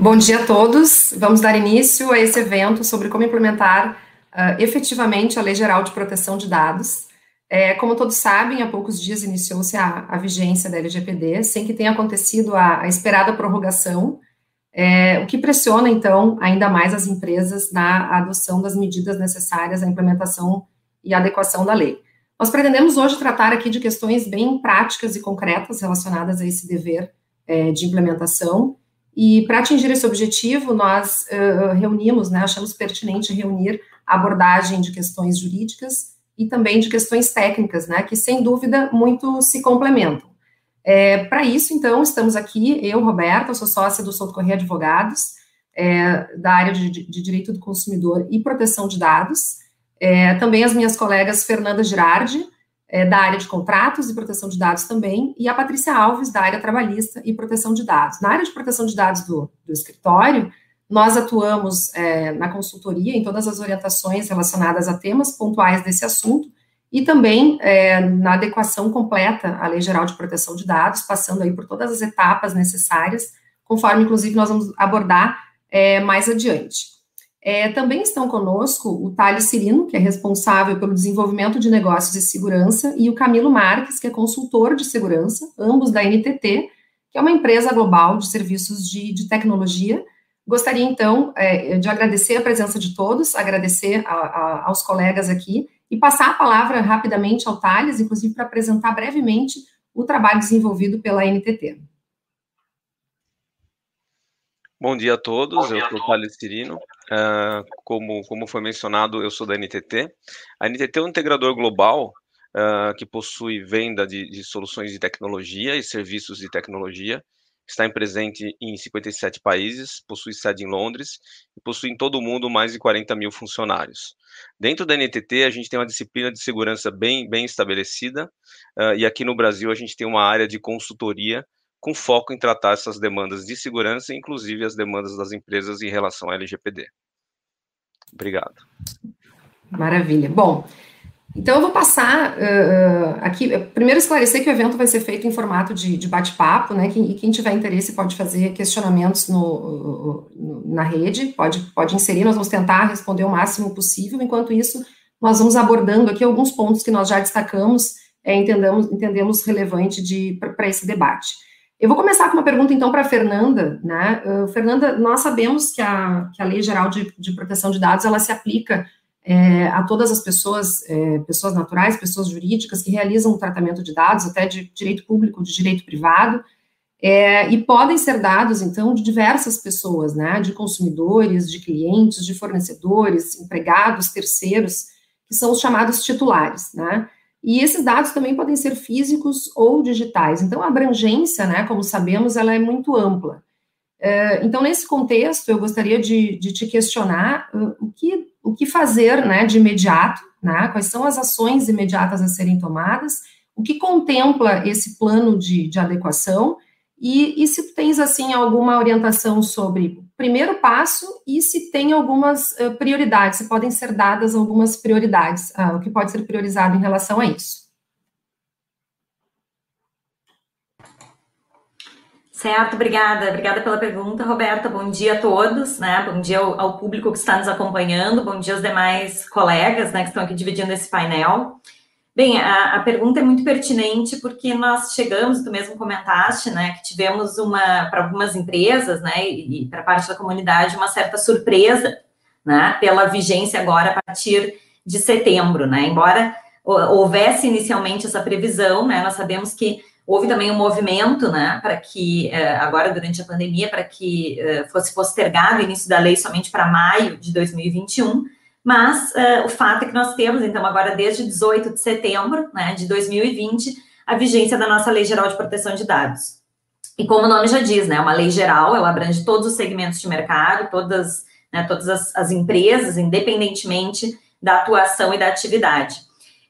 Bom dia a todos. Vamos dar início a esse evento sobre como implementar uh, efetivamente a Lei Geral de Proteção de Dados. É, como todos sabem, há poucos dias iniciou-se a, a, vigência da LGPD, sem que tenha acontecido a, a esperada prorrogação, é, o que pressiona, então, ainda mais as empresas na adoção das medidas necessárias à implementação e adequação da lei. Nós pretendemos hoje tratar aqui de questões bem práticas e concretas relacionadas a esse dever é, de implementação, e para atingir esse objetivo, nós uh, reunimos, né, achamos pertinente reunir a abordagem de questões jurídicas e também de questões técnicas, né, que sem dúvida muito se complementam. É, Para isso, então, estamos aqui, eu, Roberta, sou sócia do Souto Correia Advogados, é, da área de, de, Direito do Consumidor e Proteção de Dados, é, também as minhas colegas Fernanda Girardi, é, da área de contratos e proteção de dados também, e a Patrícia Alves, da área trabalhista e proteção de dados. Na área de proteção de dados do, do escritório, nós atuamos é, na consultoria em todas as orientações relacionadas a temas pontuais desse assunto e também é, na adequação completa à Lei Geral de Proteção de Dados, passando aí por todas as etapas necessárias, conforme, inclusive, nós vamos abordar é, mais adiante. É, também estão conosco o Thales Cirino, que é responsável pelo desenvolvimento de negócios e segurança, e o Camilo Marques, que é consultor de segurança, ambos da NTT, que é uma empresa global de serviços de, de tecnologia, Gostaria, então, é, de agradecer a presença de todos, agradecer a, a, aos colegas aqui e passar a palavra rapidamente ao Thales, inclusive para apresentar brevemente o trabalho desenvolvido pela NTT. Bom dia a todos, dia eu sou o Thales Cirino. Uh, como, como foi mencionado, eu sou da NTT. A NTT é um integrador global uh, que possui venda de, de soluções de tecnologia e serviços de tecnologia está presente em 57 países, possui sede em Londres e possui em todo o mundo mais de 40 mil funcionários. Dentro da NTT, a gente tem uma disciplina de segurança bem, bem estabelecida, uh, e aqui no Brasil a gente tem uma área de consultoria com foco em tratar essas demandas de segurança, inclusive as demandas das empresas em relação à LGPD. Obrigado. Maravilha. Bom, então, eu vou passar uh, aqui, primeiro esclarecer que o evento vai ser feito em formato de, de bate-papo, né, e quem tiver interesse pode fazer questionamentos no, no, na rede, pode, pode inserir, nós vamos tentar responder o máximo possível, enquanto isso, nós vamos abordando aqui alguns pontos que nós já destacamos, é, entendamos, entendemos relevante para esse debate. Eu vou começar com uma pergunta, então, para a Fernanda, né, uh, Fernanda, nós sabemos que a, que a Lei Geral de, de Proteção de Dados, ela se aplica é, a todas as pessoas, é, pessoas naturais, pessoas jurídicas que realizam o tratamento de dados, até de direito público, de direito privado, é, e podem ser dados, então, de diversas pessoas, né, de consumidores, de clientes, de fornecedores, empregados, terceiros, que são os chamados titulares, né, e esses dados também podem ser físicos ou digitais. Então, a abrangência, né, como sabemos, ela é muito ampla. É, então, nesse contexto, eu gostaria de, de te questionar uh, o que o que fazer né, de imediato, né, quais são as ações imediatas a serem tomadas, o que contempla esse plano de, de adequação, e, e, se tens, assim, alguma orientação sobre primeiro passo e se tem algumas uh, prioridades, se podem ser dadas algumas prioridades, uh, o que pode ser priorizado em relação a isso. Certo, obrigada. Obrigada pela pergunta, Roberta. Bom dia a todos, né? Bom dia ao, ao, público que está nos acompanhando, bom dia aos demais colegas, né, que estão aqui dividindo esse painel. Bem, a, a pergunta é muito pertinente porque nós chegamos, tu mesmo comentaste, né, que tivemos uma, para algumas empresas, né, e, e para parte da comunidade, uma certa surpresa, né, pela vigência agora a partir de setembro, né, embora houvesse inicialmente essa previsão, né, nós sabemos que Houve também um movimento, né, para que, eh, agora durante a pandemia, para que eh, fosse postergado o início da lei somente para maio de 2021, mas uh, o fato é que nós temos, então, agora desde 18 de setembro né, de 2020, a vigência da nossa Lei Geral de Proteção de Dados. E como o nome já diz, né, uma lei geral, ela abrange todos os segmentos de mercado, todas, né, todas as, as empresas, independentemente da atuação e da atividade.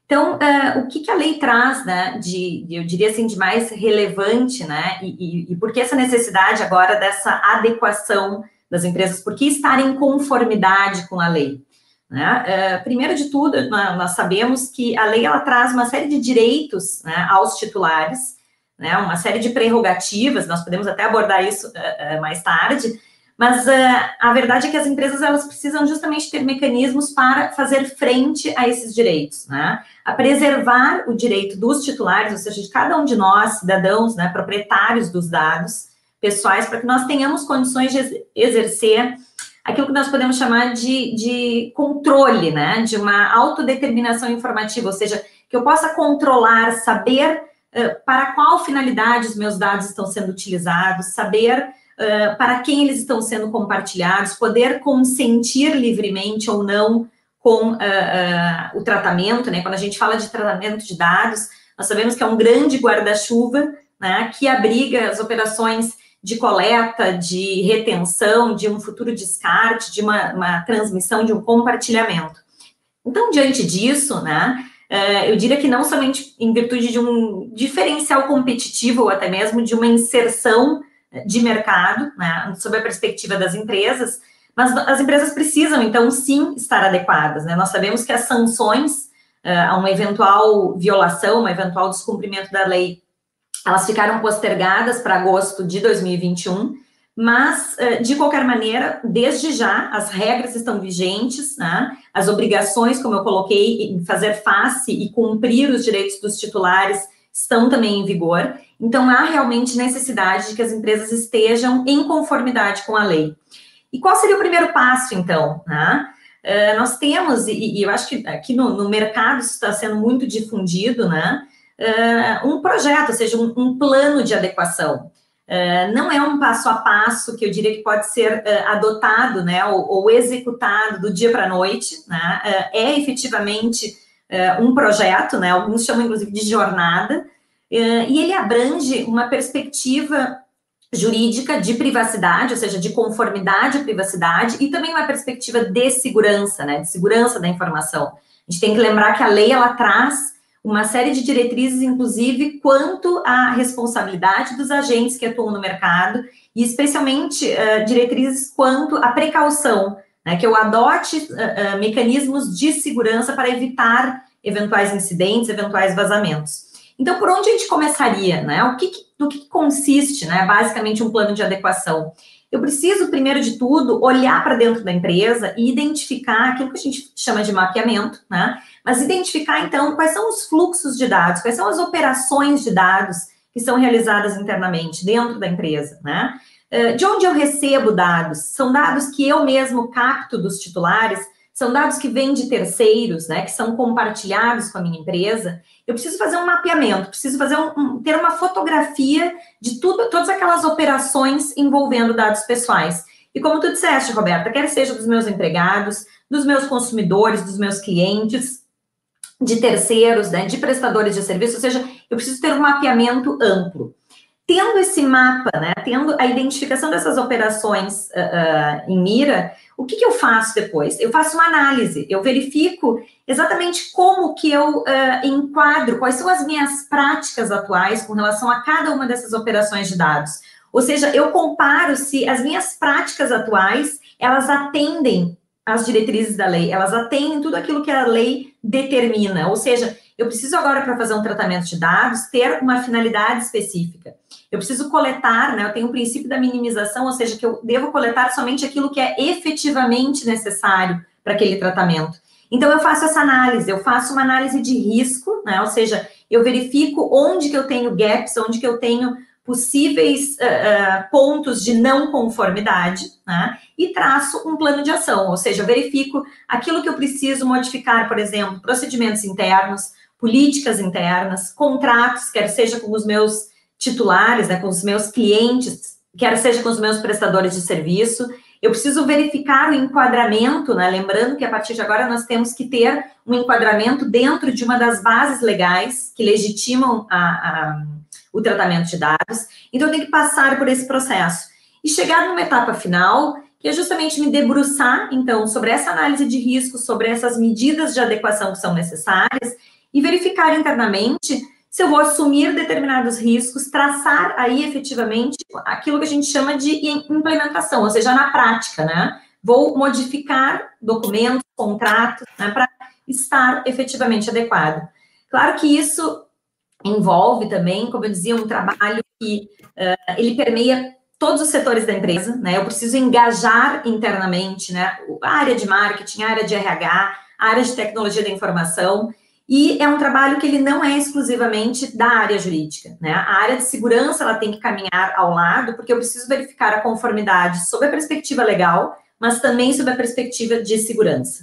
Então, uh, o que, que, a lei traz, né, de, eu diria assim, de mais relevante, né, e, e, e por que essa necessidade agora dessa adequação das empresas, por que estar em conformidade com a lei? Né? Uh, primeiro de tudo, nós sabemos que a lei, ela traz uma série de direitos né, aos titulares, né, uma série de prerrogativas, nós podemos até abordar isso uh, mais tarde, mas uh, a verdade é que as empresas elas precisam justamente ter mecanismos para fazer frente a esses direitos, né? A preservar o direito dos titulares, ou seja, de cada um de nós, cidadãos, né, proprietários dos dados pessoais, para que nós tenhamos condições de exercer aquilo que nós podemos chamar de, de controle, né? De uma autodeterminação informativa, ou seja, que eu possa controlar, saber uh, para qual finalidade os meus dados estão sendo utilizados, saber uh, para quem eles estão sendo compartilhados, poder consentir livremente ou não com uh, o tratamento, né? Quando a gente fala de tratamento de dados, nós sabemos que é um grande guarda-chuva, né? Que abriga as operações de coleta, de retenção, de um futuro descarte, de uma, uma transmissão, de um compartilhamento. Então, diante disso, né? eu diria que não somente em virtude de um diferencial competitivo ou até mesmo de uma inserção de mercado, né, sob a perspectiva das empresas, mas as empresas precisam, então, sim, estar adequadas. Né? Nós sabemos que as sanções uh, a uma eventual violação, um eventual descumprimento da lei, elas ficaram postergadas para agosto de 2021, mas, uh, de qualquer maneira, desde já, as regras estão vigentes, né? as obrigações, como eu coloquei, em fazer face e cumprir os direitos dos titulares estão também em vigor. Então, há realmente necessidade de que as empresas estejam em conformidade com a lei. E qual seria o primeiro passo, então? Né? Uh, nós temos, e, e, eu acho que aqui no, no mercado isso está sendo muito difundido, né? Uh, um projeto, ou seja, um, um plano de adequação. Uh, não é um passo a passo que eu diria que pode ser adotado, né, ou, ou, executado do dia para a noite, né? é efetivamente um projeto, né? Alguns chamam inclusive de jornada, e ele abrange uma perspectiva jurídica de privacidade, ou seja, de conformidade à privacidade, e também uma perspectiva de segurança, né, de segurança da informação. A gente tem que lembrar que a lei ela traz uma série de diretrizes, inclusive quanto à responsabilidade dos agentes que atuam no mercado, e especialmente uh, diretrizes quanto à precaução, né, que eu adote uh, uh, mecanismos de segurança para evitar eventuais incidentes, eventuais vazamentos. Então, por onde a gente começaria, né? O que, do que consiste, né? Basicamente, um plano de adequação. Eu preciso, primeiro de tudo, olhar para dentro da empresa e identificar aquilo que a gente chama de mapeamento, né? Mas identificar, então, quais são os fluxos de dados, quais são as operações de dados que são realizadas internamente dentro da empresa, né? Eh, de onde eu recebo dados? São dados que eu mesmo capto dos titulares, são dados que vêm de terceiros, né, que são compartilhados com a minha empresa. Eu preciso fazer um mapeamento, preciso fazer um, um, ter uma fotografia de tudo, todas aquelas operações envolvendo dados pessoais. E como tu disseste, Roberta, quer seja dos meus empregados, dos meus consumidores, dos meus clientes, de terceiros, né, de prestadores de serviço, ou seja, eu preciso ter um mapeamento amplo. Tendo esse mapa, né, tendo a identificação dessas operações uh, uh, em mira, o que, que, eu faço depois? Eu faço uma análise, eu verifico exatamente como que eu uh, enquadro, quais são as minhas práticas atuais com relação a cada uma dessas operações de dados. Ou seja, eu comparo se as minhas práticas atuais, elas atendem às diretrizes da lei, elas atendem tudo aquilo que a lei determina. Ou seja, eu preciso agora, para fazer um tratamento de dados, ter uma finalidade específica. Eu preciso coletar, né? Eu tenho o princípio da minimização, ou seja, que eu devo coletar somente aquilo que é efetivamente necessário para aquele tratamento. Então, eu faço essa análise, eu faço uma análise de risco, né? Ou seja, eu verifico onde que eu tenho gaps, onde que eu tenho possíveis uh, uh, pontos de não conformidade, né? E traço um plano de ação, ou seja, eu verifico aquilo que eu preciso modificar, por exemplo, procedimentos internos, políticas internas, contratos, quer seja com os meus titulares, né, com os meus clientes, quer seja com os meus prestadores de serviço. Eu preciso verificar o enquadramento, né? Lembrando que a partir de agora nós temos que ter um enquadramento dentro de uma das bases legais que legitimam a, a, o tratamento de dados. Então, eu tenho que passar por esse processo e chegar numa etapa final, que é justamente me debruçar, então, sobre essa análise de risco, sobre essas medidas de adequação que são necessárias e verificar internamente se eu vou assumir determinados riscos, traçar aí efetivamente aquilo que a gente chama de implementação, ou seja, na prática, né? Vou modificar documentos, contratos, né, para estar efetivamente adequado. Claro que isso envolve também, como eu dizia, um trabalho que uh, ele permeia todos os setores da empresa, né? Eu preciso engajar internamente, né? A área de marketing, a área de RH, a área de tecnologia da informação. E é um trabalho que ele não é exclusivamente da área jurídica, né? A área de segurança ela tem que caminhar ao lado, porque eu preciso verificar a conformidade sob a perspectiva legal, mas também sob a perspectiva de segurança.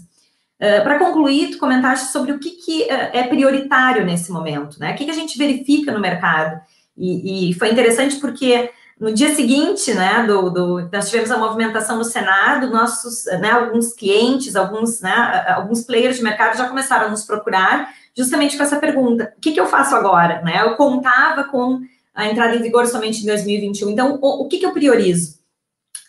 Uh, Para concluir, tu comentaste sobre o que, que uh, é prioritário nesse momento, né? O que, que a gente verifica no mercado. E, e, foi interessante porque no dia seguinte, né, do, do, nós tivemos a movimentação no Senado, nossos, né, alguns clientes, alguns, né, alguns players de mercado já começaram a nos procurar justamente com essa pergunta: o que, que eu faço agora? Né? Eu contava com a entrada em vigor somente em 2021, então o, o que, que eu priorizo?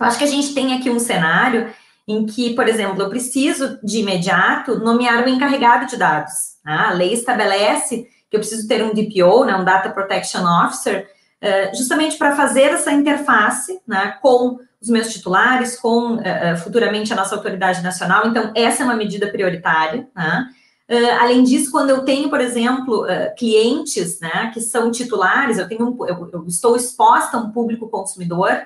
Eu acho que a gente tem aqui um cenário em que, por exemplo, eu preciso de imediato nomear um encarregado de dados. Né? A lei estabelece que eu preciso ter um DPO, né, um Data Protection Officer, uh, justamente para fazer essa interface né, com os meus titulares, com uh, futuramente a nossa autoridade nacional. Então, essa é uma medida prioritária. Né? Uh, além disso, quando eu tenho, por exemplo, clientes né, que são titulares, eu, tenho um, eu, eu, estou exposta a um público consumidor,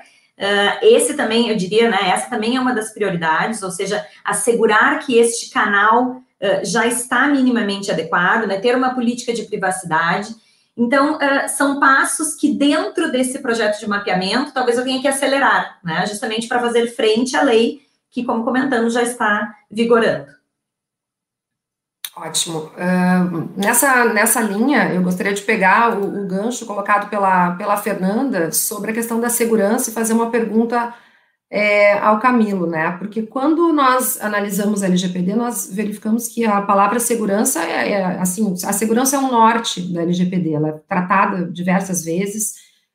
esse também, eu diria, né, essa também é uma das prioridades, ou seja, assegurar que este canal já está minimamente adequado, né, ter uma política de privacidade. Então, são passos que dentro desse projeto de mapeamento, talvez eu tenha que acelerar, né, justamente para fazer frente à lei que, como comentamos, já está vigorando. Ótimo. Uh, nessa, nessa linha, eu gostaria de pegar o, o, gancho colocado pela, pela Fernanda sobre a questão da segurança e fazer uma pergunta é, ao Camilo, né? Porque quando nós analisamos a LGPD, nós verificamos que a palavra segurança é, é assim, a segurança é um norte da LGPD, ela é tratada diversas vezes,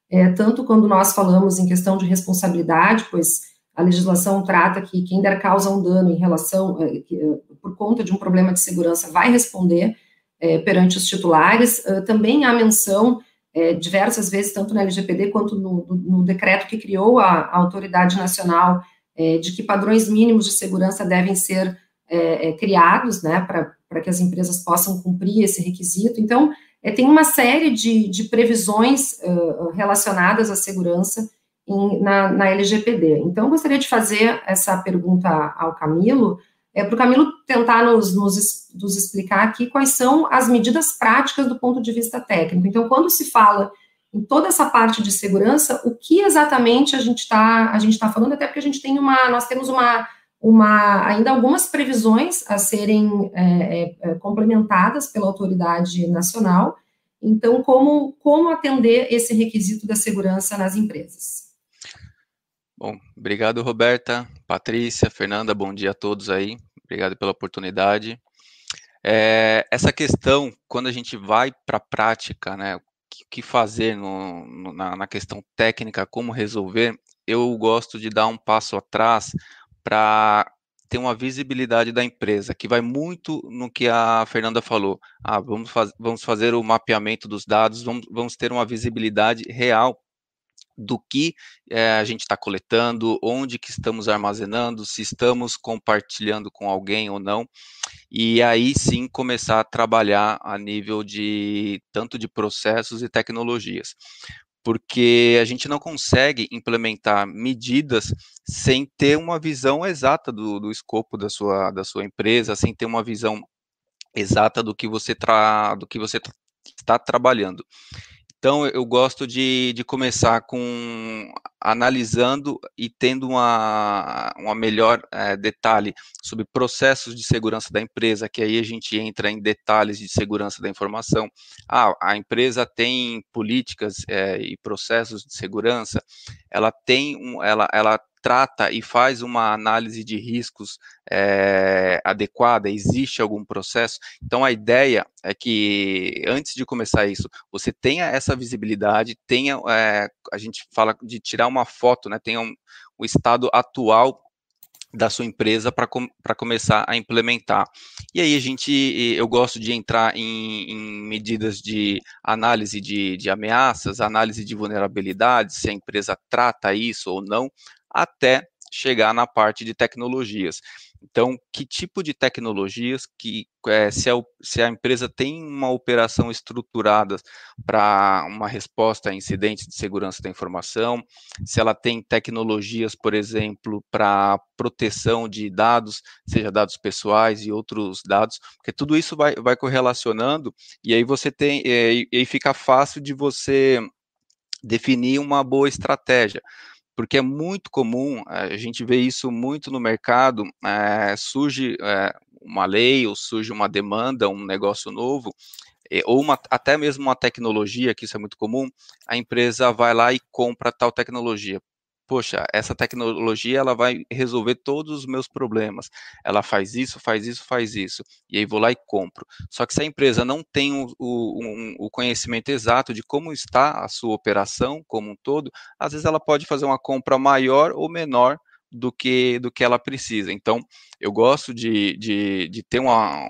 é, tanto quando nós falamos em questão de responsabilidade, pois a legislação trata que quem der causa um dano em relação, é, por conta de um problema de segurança, vai responder é, perante os titulares. Uh, também há menção é, diversas vezes, tanto na LGPD quanto no, no decreto que criou a, a Autoridade Nacional, é, de que padrões mínimos de segurança devem ser é, é, criados, né, para que as empresas possam cumprir esse requisito. Então, é, tem uma série de, de previsões uh, relacionadas à segurança em, na, na LGPD. Então, gostaria de fazer essa pergunta ao Camilo, é, para o Camilo tentar nos, nos, nos, explicar aqui quais são as medidas práticas do ponto de vista técnico. Então, quando se fala em toda essa parte de segurança, o que exatamente a gente está a gente está falando, até porque a gente tem uma, nós temos uma, uma ainda algumas previsões a serem é, é, é complementadas pela autoridade nacional. Então, como, como atender esse requisito da segurança nas empresas? Bom, obrigado, Roberta, Patrícia, Fernanda, bom dia a todos aí. Obrigado pela oportunidade. É, essa questão, quando a gente vai para a prática, né, o que fazer no, no, na, na, questão técnica, como resolver, eu gosto de dar um passo atrás para ter uma visibilidade da empresa, que vai muito no que a Fernanda falou. Ah, vamos, faz, vamos fazer o mapeamento dos dados, vamos, vamos ter uma visibilidade real do que é, a gente está coletando, onde que estamos armazenando, se estamos compartilhando com alguém ou não, e aí sim começar a trabalhar a nível de tanto de processos e tecnologias. Porque a gente não consegue implementar medidas sem ter uma visão exata do, do escopo da sua, da sua empresa, sem ter uma visão exata do que você, tra, do que você está trabalhando. Então, eu gosto de, de começar com analisando e tendo uma, uma melhor é, detalhe sobre processos de segurança da empresa, que aí a gente entra em detalhes de segurança da informação. Ah, a empresa tem políticas é, e processos de segurança, ela tem um, ela, ela trata e faz uma análise de riscos é, adequada? Existe algum processo? Então, a ideia é que, antes de começar isso, você tenha essa visibilidade, tenha, é, a gente fala de tirar uma foto, né, tenha um, o estado atual da sua empresa para com, começar a implementar. E aí a gente, eu gosto de entrar em, em medidas de análise de, de, ameaças, análise de vulnerabilidades, se a empresa trata isso ou não, até chegar na parte de tecnologias. Então, que tipo de tecnologias que é, se, a, se a empresa tem uma operação estruturada para uma resposta a incidentes de segurança da informação, se ela tem tecnologias, por exemplo, para proteção de dados, seja dados pessoais e outros dados, porque tudo isso vai, vai correlacionando e aí você tem, é, e aí fica fácil de você definir uma boa estratégia porque é muito comum, a gente vê isso muito no mercado, é, surge é, uma lei ou surge uma demanda, um negócio novo, ou uma, até mesmo uma tecnologia, que isso é muito comum, a empresa vai lá e compra tal tecnologia poxa, essa tecnologia ela vai resolver todos os meus problemas. Ela faz isso, faz isso, faz isso. E aí vou lá e compro. Só que se a empresa não tem o, o, o conhecimento exato de como está a sua operação como um todo, às vezes ela pode fazer uma compra maior ou menor do que do que ela precisa. Então, eu gosto de, de, de ter uma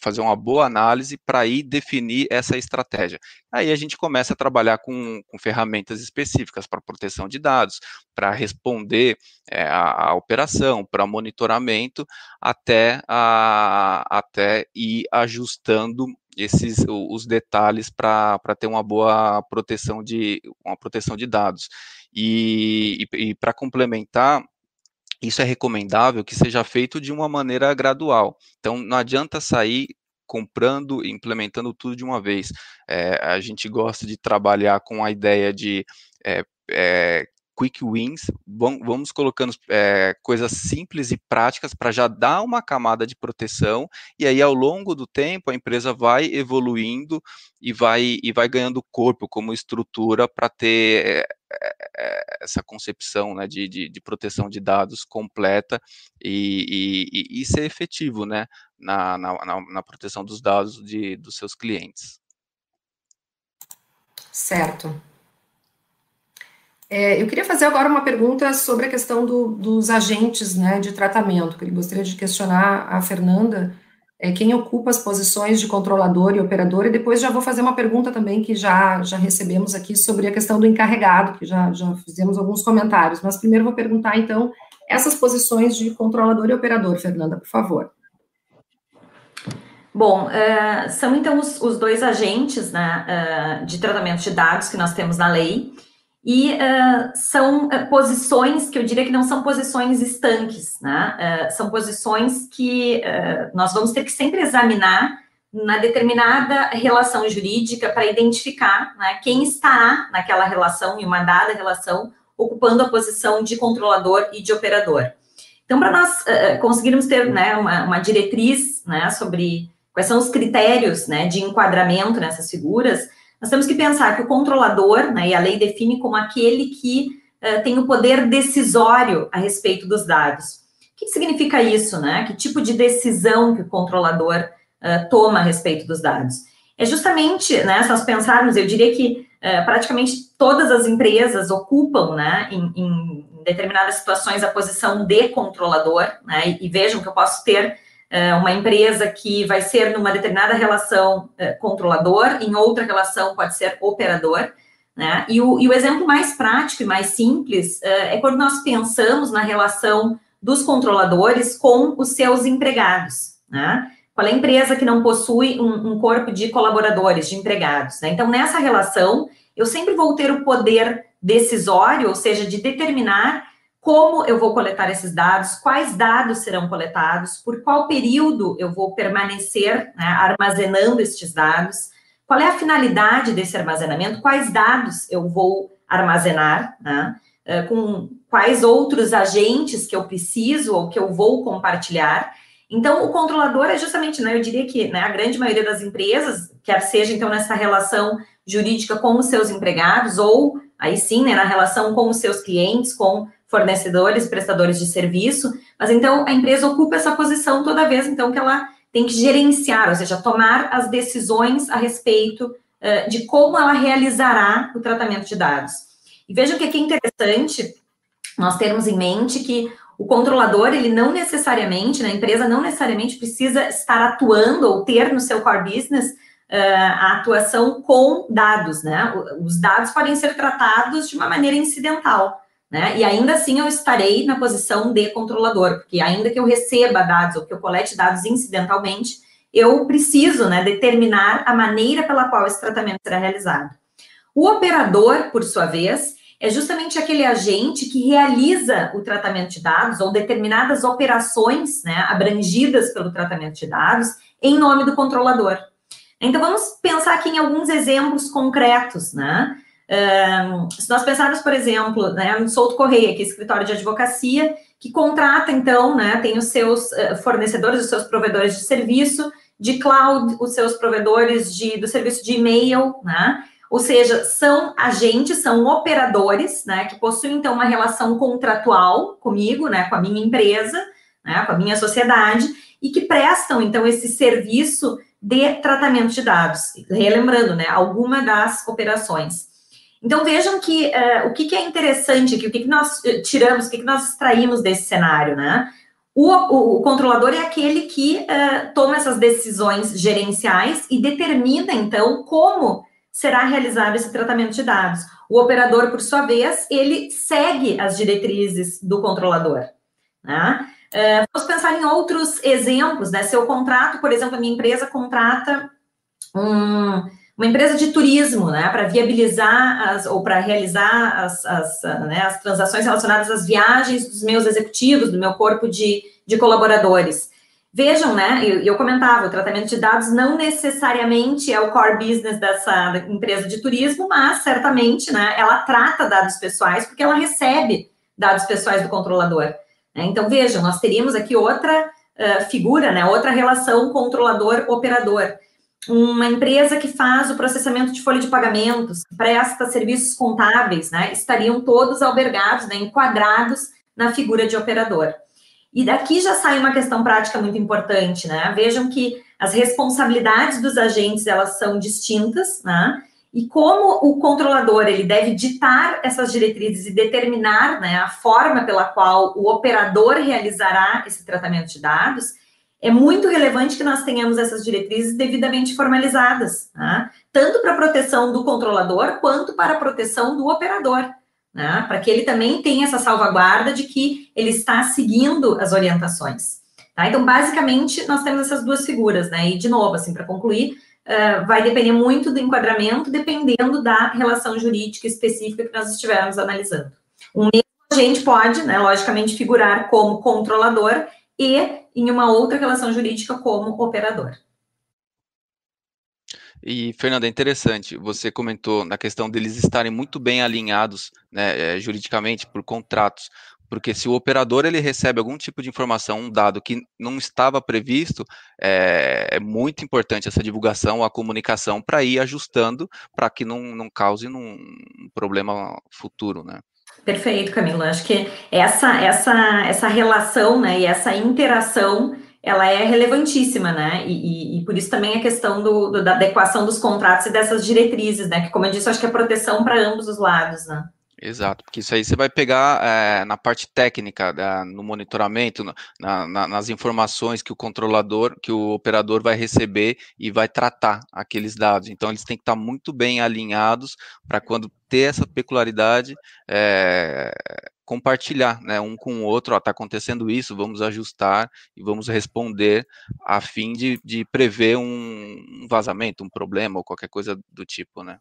fazer uma boa análise para ir definir essa estratégia. Aí a gente começa a trabalhar com, com ferramentas específicas para proteção de dados, para responder é, a, a, operação, para monitoramento, até a, até ir ajustando esses os detalhes para ter uma boa proteção de uma proteção de dados. E, e, e para complementar, isso é recomendável que seja feito de uma maneira gradual. Então, não adianta sair comprando e implementando tudo de uma vez. É, a gente gosta de trabalhar com a ideia de é, é, quick wins, vamos colocando é, coisas simples e práticas para já dar uma camada de proteção, e aí ao longo do tempo a empresa vai evoluindo e vai, e vai ganhando corpo como estrutura para ter é, essa concepção né, de, de, de, proteção de dados completa e, e, e ser efetivo né, na, na, na, proteção dos dados de, dos seus clientes. Certo. É, eu queria fazer agora uma pergunta sobre a questão do, dos agentes né, de tratamento. Eu gostaria de questionar a Fernanda é, quem ocupa as posições de controlador e operador, e depois já vou fazer uma pergunta também que já, já recebemos aqui sobre a questão do encarregado, que já, já fizemos alguns comentários. Mas primeiro vou perguntar, então, essas posições de controlador e operador, Fernanda, por favor. Bom, uh, são então os, os, dois agentes né, uh, de tratamento de dados que nós temos na lei, e uh, são uh, posições que eu diria que não são posições estanques, né? Uh, são posições que nós vamos ter que sempre examinar na determinada relação jurídica para identificar né, quem estará naquela relação, em uma dada relação, ocupando a posição de controlador e de operador. Então, para nós conseguirmos ter né, uma, uma diretriz né, sobre quais são os critérios né, de enquadramento nessas figuras, nós temos que pensar que o controlador, né, e a lei define como aquele que uh, tem o poder decisório a respeito dos dados. O que significa isso, né? Que tipo de decisão que o controlador uh, toma a respeito dos dados? É justamente, né, se nós pensarmos, eu diria que uh, praticamente todas as empresas ocupam, né, em, em, determinadas situações a posição de controlador, né, e, e vejam que eu posso ter uma empresa que vai ser numa determinada relação é, controlador, em outra relação pode ser operador, né? E o, e o exemplo mais prático e mais simples é, é quando nós pensamos na relação dos controladores com os seus empregados, né? Qual é a empresa que não possui um, um corpo de colaboradores, de empregados? Né? Então, nessa relação, eu sempre vou ter o poder decisório, ou seja, de determinar como eu vou coletar esses dados, quais dados serão coletados, por qual período eu vou permanecer né, armazenando estes dados, qual é a finalidade desse armazenamento, quais dados eu vou armazenar, né, eh, com quais outros agentes que eu preciso ou que eu vou compartilhar. Então, o controlador é justamente, né, eu diria que né, a grande maioria das empresas, quer seja então nessa relação jurídica com os seus empregados, ou aí sim, né, na relação com os seus clientes, com fornecedores, prestadores de serviço, mas então a empresa ocupa essa posição toda vez então que ela tem que gerenciar, ou seja, tomar as decisões a respeito uh, de como ela realizará o tratamento de dados. E vejam que aqui é interessante nós termos em mente que o controlador, ele não necessariamente, né, empresa não necessariamente precisa estar atuando ou ter no seu core business uh, a atuação com dados, né? Os dados podem ser tratados de uma maneira incidental né? E ainda assim eu estarei na posição de controlador, porque ainda que eu receba dados ou que eu colete dados incidentalmente, eu preciso, né, determinar a maneira pela qual esse tratamento será realizado. O operador, por sua vez, é justamente aquele agente que realiza o tratamento de dados ou determinadas operações, né, abrangidas pelo tratamento de dados em nome do controlador. Então vamos pensar aqui em alguns exemplos concretos, né? Se nós pensarmos, por exemplo, né, no Souto Correia, que é escritório de advocacia, que contrata, então, né, tem os seus uh, fornecedores, os seus provedores de serviço, de cloud, os seus provedores de, do serviço de e-mail, né, ou seja, são agentes, são operadores, né, que possuem, então, uma relação contratual comigo, né, com a minha empresa, né, com a minha sociedade, e que prestam, então, esse serviço de tratamento de dados, relembrando, né, alguma das operações. Então vejam que uh, o que, que, é interessante aqui, o que, que nós eh, tiramos, o que, que nós extraímos desse cenário, né? O, o, o controlador é aquele que uh, toma essas decisões gerenciais e determina, então, como será realizado esse tratamento de dados. O operador, por sua vez, ele segue as diretrizes do controlador. Né? Uh, vamos pensar em outros exemplos, né? Se eu contrato, por exemplo, a minha empresa contrata um uma empresa de turismo, né, para viabilizar as, ou para realizar as, as, né, as transações relacionadas às viagens dos meus executivos, do meu corpo de, de colaboradores. Vejam, né, eu, eu comentava, o tratamento de dados não necessariamente é o core business dessa empresa de turismo, mas certamente, né, ela trata dados pessoais porque ela recebe dados pessoais do controlador. Né? Então, vejam, nós teríamos aqui outra uh, figura, né, outra relação controlador-operador uma empresa que faz o processamento de folha de pagamentos, presta serviços contábeis, né, estariam todos albergados, né, enquadrados na figura de operador. E daqui já sai uma questão prática muito importante, né? Vejam que as responsabilidades dos agentes elas são distintas, né? E como o controlador ele deve ditar essas diretrizes e determinar né, a forma pela qual o operador realizará esse tratamento de dados, é muito relevante que nós tenhamos essas diretrizes devidamente formalizadas, né? tanto para a proteção do controlador quanto para a proteção do operador, né? para que ele também tenha essa salvaguarda de que ele está seguindo as orientações. Tá? Então, basicamente, nós temos essas duas figuras, né? E, de novo, assim, para concluir, uh, vai depender muito do enquadramento, dependendo da relação jurídica específica que nós estivermos analisando. O mesmo agente pode, né, logicamente, figurar como controlador e em uma outra relação jurídica como operador. E, Fernanda, é interessante, você comentou na questão deles estarem muito bem alinhados né, eh, juridicamente por contratos, porque se o operador ele recebe algum tipo de informação, um dado que não estava previsto, é, é muito importante essa divulgação, a comunicação para ir ajustando para que não, não cause um problema futuro, né? Perfeito, Camila. Acho que essa, essa, essa relação né, e essa interação ela é relevantíssima, né? E, e, e por isso também a questão do, do, da adequação dos contratos e dessas diretrizes, né? Que, como eu disse, acho que é proteção para ambos os lados, né? Exato, porque isso aí você vai pegar é, na parte técnica, da, no monitoramento, na, na, nas informações que o controlador, que o operador vai receber e vai tratar aqueles dados. Então, eles têm que estar muito bem alinhados para quando ter essa peculiaridade, é, compartilhar, né, um com o outro, está acontecendo isso, vamos ajustar e vamos responder a fim de, de prever um vazamento, um problema ou qualquer coisa do tipo, né.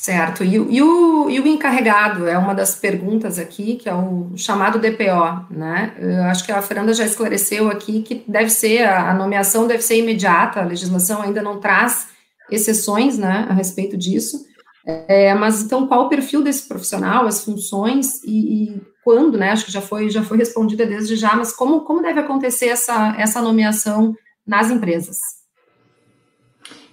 Certo. E, e, o, e o encarregado é uma das perguntas aqui, que é o chamado DPO, né? Eu acho que a Fernanda já esclareceu aqui que deve ser, a, nomeação deve ser imediata, a legislação ainda não traz exceções, né, a respeito disso. É, mas então, qual o perfil desse profissional, as funções e, e, quando, né? Acho que já foi, já foi respondida desde já, mas como, como deve acontecer essa, essa nomeação nas empresas?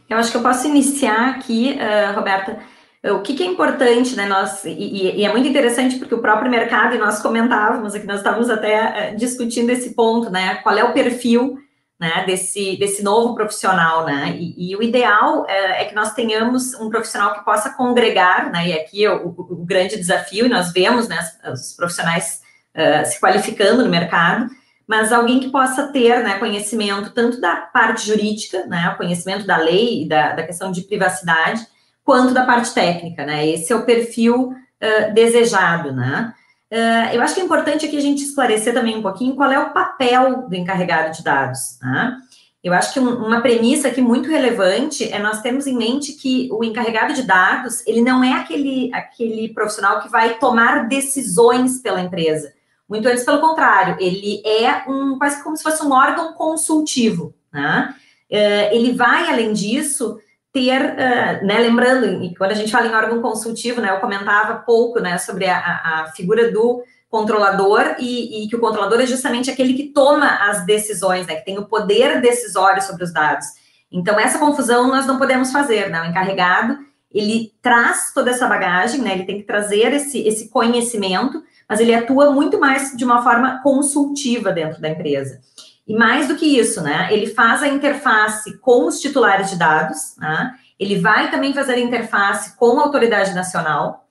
Eu acho que eu posso iniciar aqui, uh, Roberta o que, que, é importante, né? Nós, e, e, é muito interessante porque o próprio mercado, e nós comentávamos aqui, nós estávamos até uh, discutindo esse ponto, né? Qual é o perfil né, desse, desse novo profissional, né? E, e o ideal uh, é que nós tenhamos um profissional que possa congregar, né? E aqui é o, o, o grande desafio, e nós vemos né, os profissionais uh, se qualificando no mercado, mas alguém que possa ter né, conhecimento tanto da parte jurídica, né? Conhecimento da lei da, da questão de privacidade quanto da parte técnica, né? Esse é o perfil uh, desejado, né? Uh, eu acho que é importante aqui a gente esclarecer também um pouquinho qual é o papel do encarregado de dados, né? Eu acho que um, uma premissa aqui muito relevante é nós termos em mente que o encarregado de dados, ele não é aquele, aquele profissional que vai tomar decisões pela empresa. Muito antes, pelo contrário, ele é um quase como se fosse um órgão consultivo, né? Uh, ele vai, além disso, ter, uh, né, lembrando, quando a gente fala em órgão consultivo, né, eu comentava pouco, né, sobre a, a figura do controlador e, e, que o controlador é justamente aquele que toma as decisões, né, que tem o poder decisório sobre os dados. Então, essa confusão nós não podemos fazer, né? O encarregado, ele traz toda essa bagagem, né? Ele tem que trazer esse, esse conhecimento, mas ele atua muito mais de uma forma consultiva dentro da empresa. E mais do que isso, né? Ele faz a interface com os titulares de dados, né? Ele vai também fazer a interface com a autoridade nacional,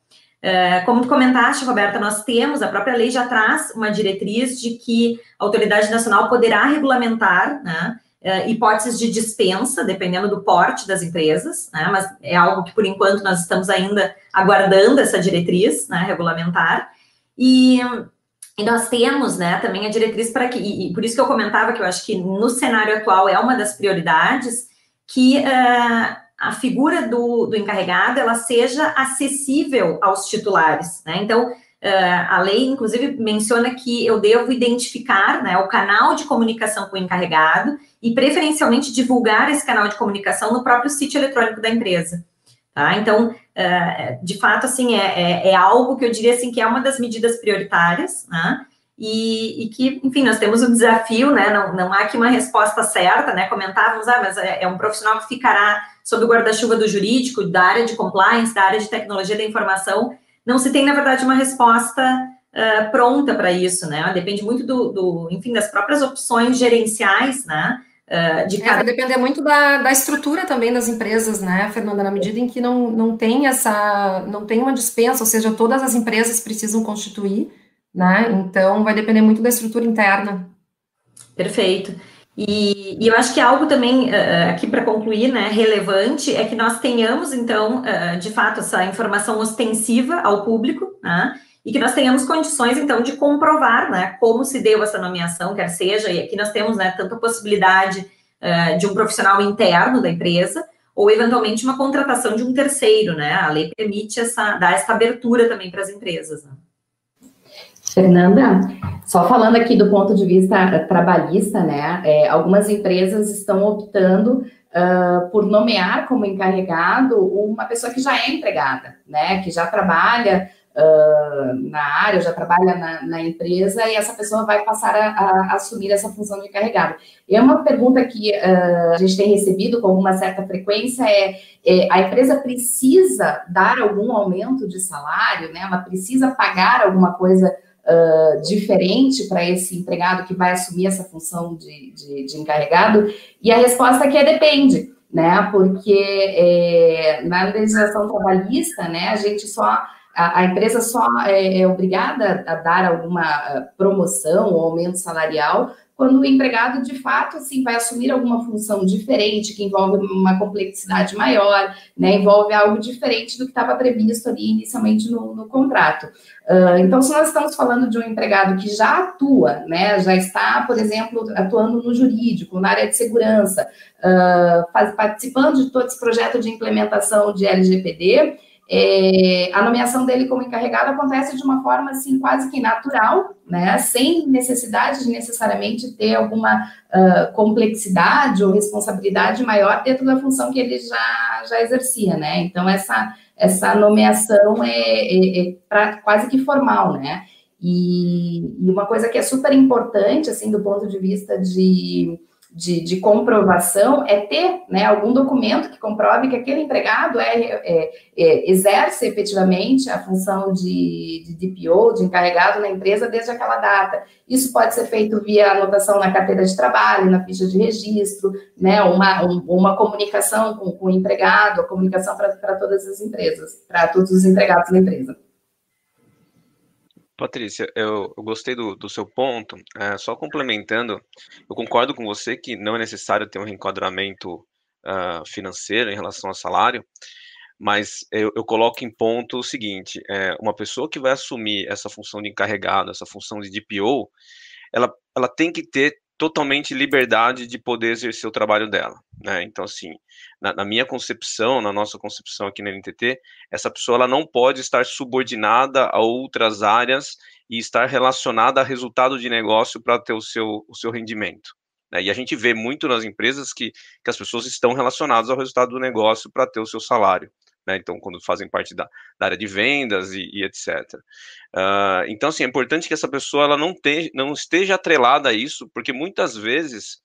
é, como tu comentaste, Roberta, nós temos, a própria lei já traz uma diretriz de que a autoridade nacional poderá regulamentar, né, é, hipóteses de dispensa, dependendo do porte das empresas, né, mas é algo que, por enquanto, nós estamos ainda aguardando essa diretriz né, regulamentar. E, e, nós temos né, também a diretriz para que, e, por isso que eu comentava que eu acho que no cenário atual é uma das prioridades, que uh, a figura do, do encarregado ela seja acessível aos titulares, né? Então, uh, a lei, inclusive, menciona que eu devo identificar né, o canal de comunicação com o encarregado e, preferencialmente, divulgar esse canal de comunicação no próprio sítio eletrônico da empresa. Tá? Então, uh, de fato, assim, é, é, é, algo que eu diria assim que é uma das medidas prioritárias, né? E, e, que, enfim, nós temos um desafio, né? Não, não há aqui uma resposta certa, né? Comentávamos, ah, mas é, é um profissional que ficará sob o guarda-chuva do jurídico, da área de compliance, da área de tecnologia da informação. Não se tem, na verdade, uma resposta uh, pronta para isso, né? Depende muito do, do, enfim, das próprias opções gerenciais, né? Uh, de cada... É, vai depender muito da, da estrutura também das empresas, né, Fernanda, na medida em que não, não tem essa, não tem uma dispensa, ou seja, todas as empresas precisam constituir, né? Então vai depender muito da estrutura interna. Perfeito. E, e eu acho que algo também uh, aqui para concluir, né, relevante é que nós tenhamos então, uh, de fato, essa informação ostensiva ao público, né? E que nós tenhamos condições, então, de comprovar, né, como se deu essa nomeação, quer seja, e aqui nós temos, né, tanto a possibilidade uh, de um profissional interno da empresa, ou eventualmente uma contratação de um terceiro, né? A lei permite essa, dar essa abertura também para as empresas. Né? Fernanda, só falando aqui do ponto de vista trabalhista, né? É, algumas empresas estão optando uh, por nomear como encarregado uma pessoa que já é empregada, né? Que já trabalha uh, na área, já trabalha na, na, empresa e essa pessoa vai passar a, a, assumir essa função de encarregado. E é uma pergunta que uh, a gente tem recebido com alguma certa frequência é, é, a empresa precisa dar algum aumento de salário, né? Ela precisa pagar alguma coisa uh, diferente para esse empregado que vai assumir essa função de, de, de, encarregado? E a resposta aqui é depende, né? Porque é, na legislação trabalhista, né, a gente só a, a empresa só é, é, obrigada a dar alguma promoção ou aumento salarial quando o empregado de fato assim vai assumir alguma função diferente que envolve uma complexidade maior, né, envolve algo diferente do que estava previsto ali inicialmente no, no contrato. Uh, então, se nós estamos falando de um empregado que já atua, né, já está, por exemplo, atuando no jurídico, na área de segurança, uh, participando de todo esse projeto de implementação de LGPD, é, a nomeação dele como encarregado acontece de uma forma assim quase que natural, né, sem necessidade de necessariamente ter alguma uh, complexidade ou responsabilidade maior dentro da função que ele já, já exercia, né? Então essa essa nomeação é, é, é pra, quase que formal, né? E, e uma coisa que é super importante assim do ponto de vista de de, de, comprovação é ter né, algum documento que comprove que aquele empregado é, é, é, exerce efetivamente a função de, de DPO, de encarregado na empresa desde aquela data. Isso pode ser feito via anotação na carteira de trabalho, na ficha de registro, né, uma, um, uma comunicação com, com o empregado, a comunicação para todas as empresas, para todos os empregados da empresa. Patrícia, eu, eu gostei do, do, seu ponto. É, só complementando, eu concordo com você que não é necessário ter um reenquadramento uh, financeiro em relação ao salário, mas eu, eu, coloco em ponto o seguinte: é, uma pessoa que vai assumir essa função de encarregado, essa função de DPO, ela, ela tem que ter totalmente liberdade de poder exercer o trabalho dela, né? Então, assim, na, na, minha concepção, na nossa concepção aqui na NTT, essa pessoa ela não pode estar subordinada a outras áreas e estar relacionada a resultado de negócio para ter o seu, o seu rendimento. Né? E a gente vê muito nas empresas que, que as pessoas estão relacionadas ao resultado do negócio para ter o seu salário né? Então, quando fazem parte da, da área de vendas e, e etc. Uh, ah, então, assim, é importante que essa pessoa ela não, te, não esteja atrelada a isso, porque muitas vezes,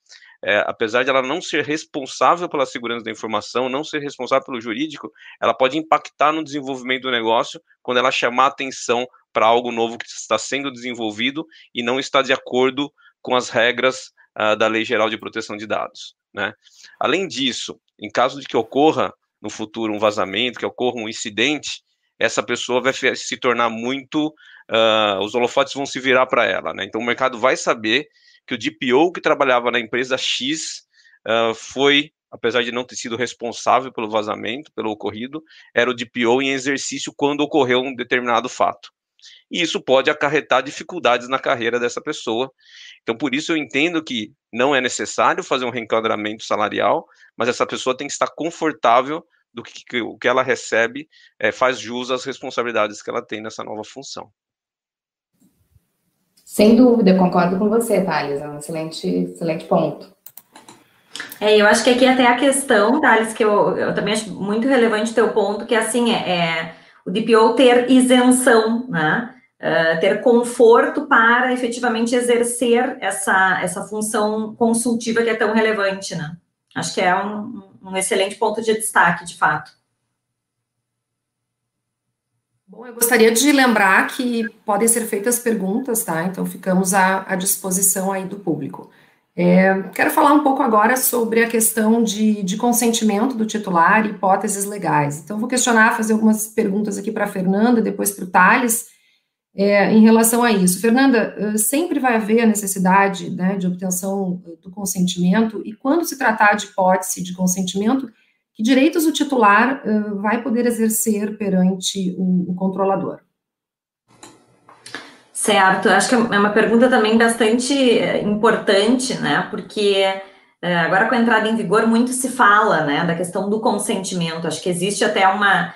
é, apesar de ela não ser responsável pela segurança da informação, não ser responsável pelo jurídico, ela pode impactar no desenvolvimento do negócio quando ela chamar atenção para algo novo que está sendo desenvolvido e não está de acordo com as regras uh, da Lei Geral de Proteção de Dados. Né? Além disso, em caso de que ocorra no futuro um vazamento, que ocorra um incidente, essa pessoa vai se tornar muito. Uh, os holofotes vão se virar para ela, né? Então o mercado vai saber que o DPO que trabalhava na empresa X uh, foi, apesar de não ter sido responsável pelo vazamento, pelo ocorrido, era o DPO em exercício quando ocorreu um determinado fato. E isso pode acarretar dificuldades na carreira dessa pessoa. Então, por isso eu entendo que não é necessário fazer um reenquadramento salarial, mas essa pessoa tem que estar confortável do que, que o que ela recebe é, faz jus às responsabilidades que ela tem nessa nova função. Sem dúvida, concordo com você, Thales, é um excelente, excelente ponto. É, eu acho que aqui até a questão, Thales, que eu, eu também acho muito relevante o teu ponto, que assim, é, é o DPO ter isenção, né? Uh, ter conforto para efetivamente exercer essa, essa função consultiva que é tão relevante, né? Acho que é um, um excelente ponto de destaque, de fato. Bom, eu gostaria de lembrar que podem ser feitas perguntas, tá? Então ficamos à, à disposição aí do público. É, quero falar um pouco agora sobre a questão de, de consentimento do titular e hipóteses legais. Então, vou questionar, fazer algumas perguntas aqui para a Fernanda, depois para o Thales, é, em relação a isso. Fernanda, eh, sempre vai haver a necessidade né, de obtenção eh, do consentimento, e quando se tratar de hipótese de consentimento, que direitos o titular uh, vai poder exercer perante o, o, controlador? Certo, acho que é uma pergunta também bastante importante, né, porque agora com a entrada em vigor muito se fala, né, da questão do consentimento, acho que existe até uma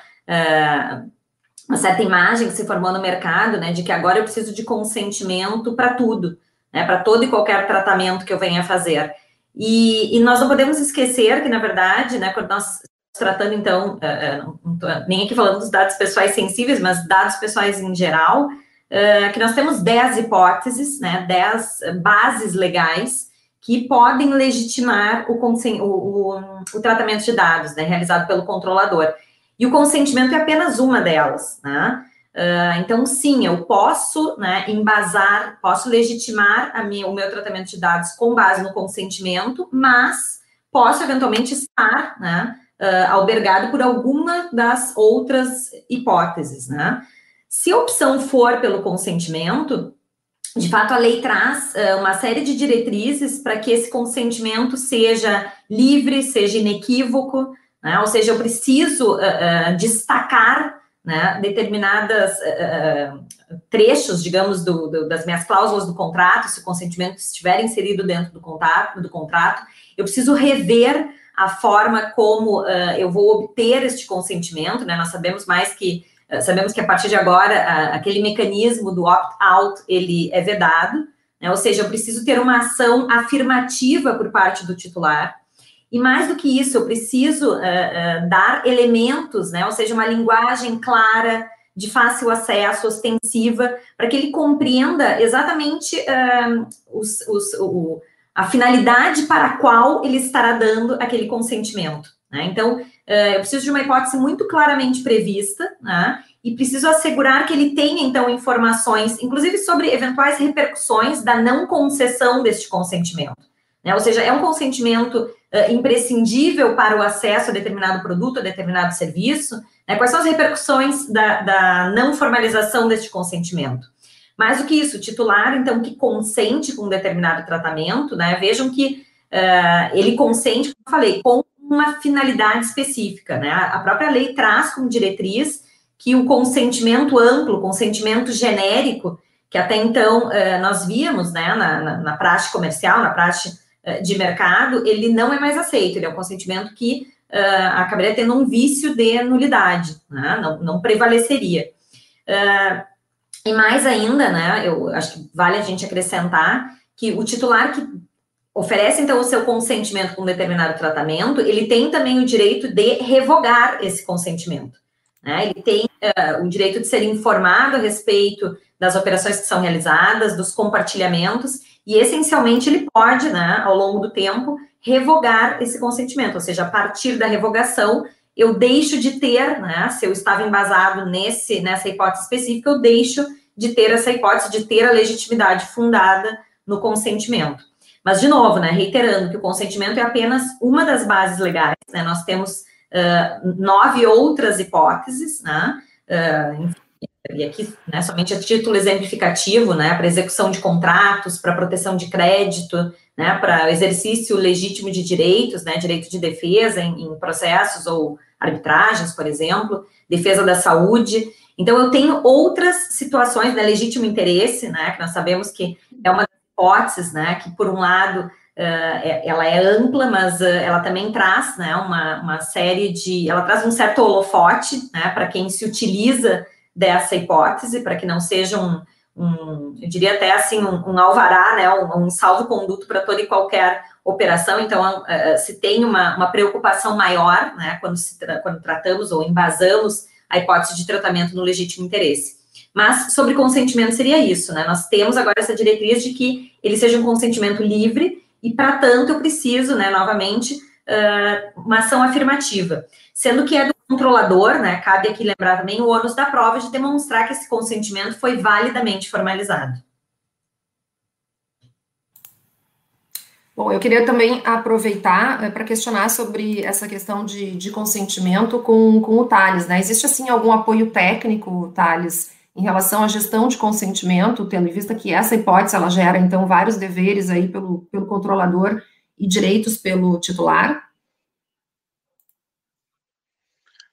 uma certa imagem que se formou no mercado, né, de que agora eu preciso de consentimento para tudo, né, para todo e qualquer tratamento que eu venha fazer. E, e, nós não podemos esquecer que, na verdade, né, quando nós tratando, então, nem aqui falando dos dados pessoais sensíveis, mas dados pessoais em geral, uh, que nós temos 10 hipóteses, né, 10 bases legais que podem legitimar o, o, o, o tratamento de dados, né, realizado pelo controlador. E o consentimento é apenas uma delas, né? Uh, então, sim, eu posso né, embasar, posso legitimar minha, o meu tratamento de dados com base no consentimento, mas posso eventualmente estar né, uh, albergado por alguma das outras hipóteses. Né? Se a opção for pelo consentimento, de fato, a lei traz uh, uma série de diretrizes para que esse consentimento seja livre, seja inequívoco, né? Ou seja, eu preciso uh, uh, destacar né, determinadas trechos, digamos, do, do, das minhas cláusulas do contrato, se o consentimento estiver inserido dentro do contrato, do contrato, eu preciso rever a forma como eu vou obter este consentimento, né? Nós sabemos mais que sabemos que a partir de agora aquele mecanismo do opt-out ele é vedado, né? Ou seja, eu preciso ter uma ação afirmativa por parte do titular e mais do que isso, eu preciso uh, uh, dar elementos, né? Ou seja, uma linguagem clara, de fácil acesso, ostensiva, para que ele compreenda exatamente uh, os, os, o, a finalidade para a qual ele estará dando aquele consentimento. Né? Então, eu preciso de uma hipótese muito claramente prevista, né? E preciso assegurar que ele tenha, então, informações, inclusive sobre eventuais repercussões da não concessão deste consentimento. Né? Ou seja, é um consentimento uh, imprescindível para o acesso a determinado produto, a determinado serviço? Né? Quais são as repercussões da, da não formalização deste consentimento? Mais do que isso, o titular, então, que consente com um determinado tratamento, né? Vejam que uh, ele consente, como eu falei, com uma finalidade específica, né? A própria lei traz como diretriz que o consentimento amplo, consentimento genérico, que até então uh, nós víamos, né, na, na, na prática comercial, na prática uh, de mercado, ele não é mais aceito, ele é um consentimento que uh, acabaria tendo um vício de nulidade, né? não, não prevaleceria. e mais ainda, né, eu acho que vale a gente acrescentar que o titular que oferece, então, o seu consentimento com um determinado tratamento, ele tem também o direito de revogar esse consentimento. Né? Ele tem uh, o direito de ser informado a respeito das operações que são realizadas, dos compartilhamentos, e essencialmente ele pode, né, ao longo do tempo, revogar esse consentimento, ou seja, a partir da revogação, eu deixo de ter, né, se eu estava embasado nesse, nessa hipótese específica, eu deixo de ter essa hipótese, de ter a legitimidade fundada no consentimento. Mas, de novo, né, reiterando que o consentimento é apenas uma das bases legais, né, nós temos uh, nove outras hipóteses, né, uh, e aqui, né, somente a título exemplificativo, né, para execução de contratos, para proteção de crédito, né, para exercício legítimo de direitos, né, direito de defesa em, em processos ou arbitragens, por exemplo, defesa da saúde. Então, eu tenho outras situações, né, legítimo interesse, né, que nós sabemos que é uma hipóteses, né, que por um lado uh, ela é ampla, mas uh, ela também traz, né, uma, uma série de, ela traz um certo holofote, né, para quem se utiliza dessa hipótese, para que não seja um, um, eu diria até assim, um, um alvará, né, um, um salvo-conduto para toda e qualquer operação, então uh, se tem uma, uma preocupação maior, né, quando, se quando tratamos ou embasamos a hipótese de tratamento no legítimo interesse. Mas sobre consentimento seria isso, né? Nós temos agora essa diretriz de que ele seja um consentimento livre e, para tanto, eu preciso, né, novamente, uh, uma ação afirmativa. Sendo que é do controlador, né? Cabe aqui lembrar também o ônus da prova de demonstrar que esse consentimento foi validamente formalizado. Bom, eu queria também aproveitar é, para questionar sobre essa questão de, de consentimento com, com o Thales, né? Existe, assim, algum apoio técnico, Thales, em relação à gestão de consentimento, tendo em vista que essa hipótese ela gera então vários deveres aí pelo, pelo controlador e direitos pelo titular?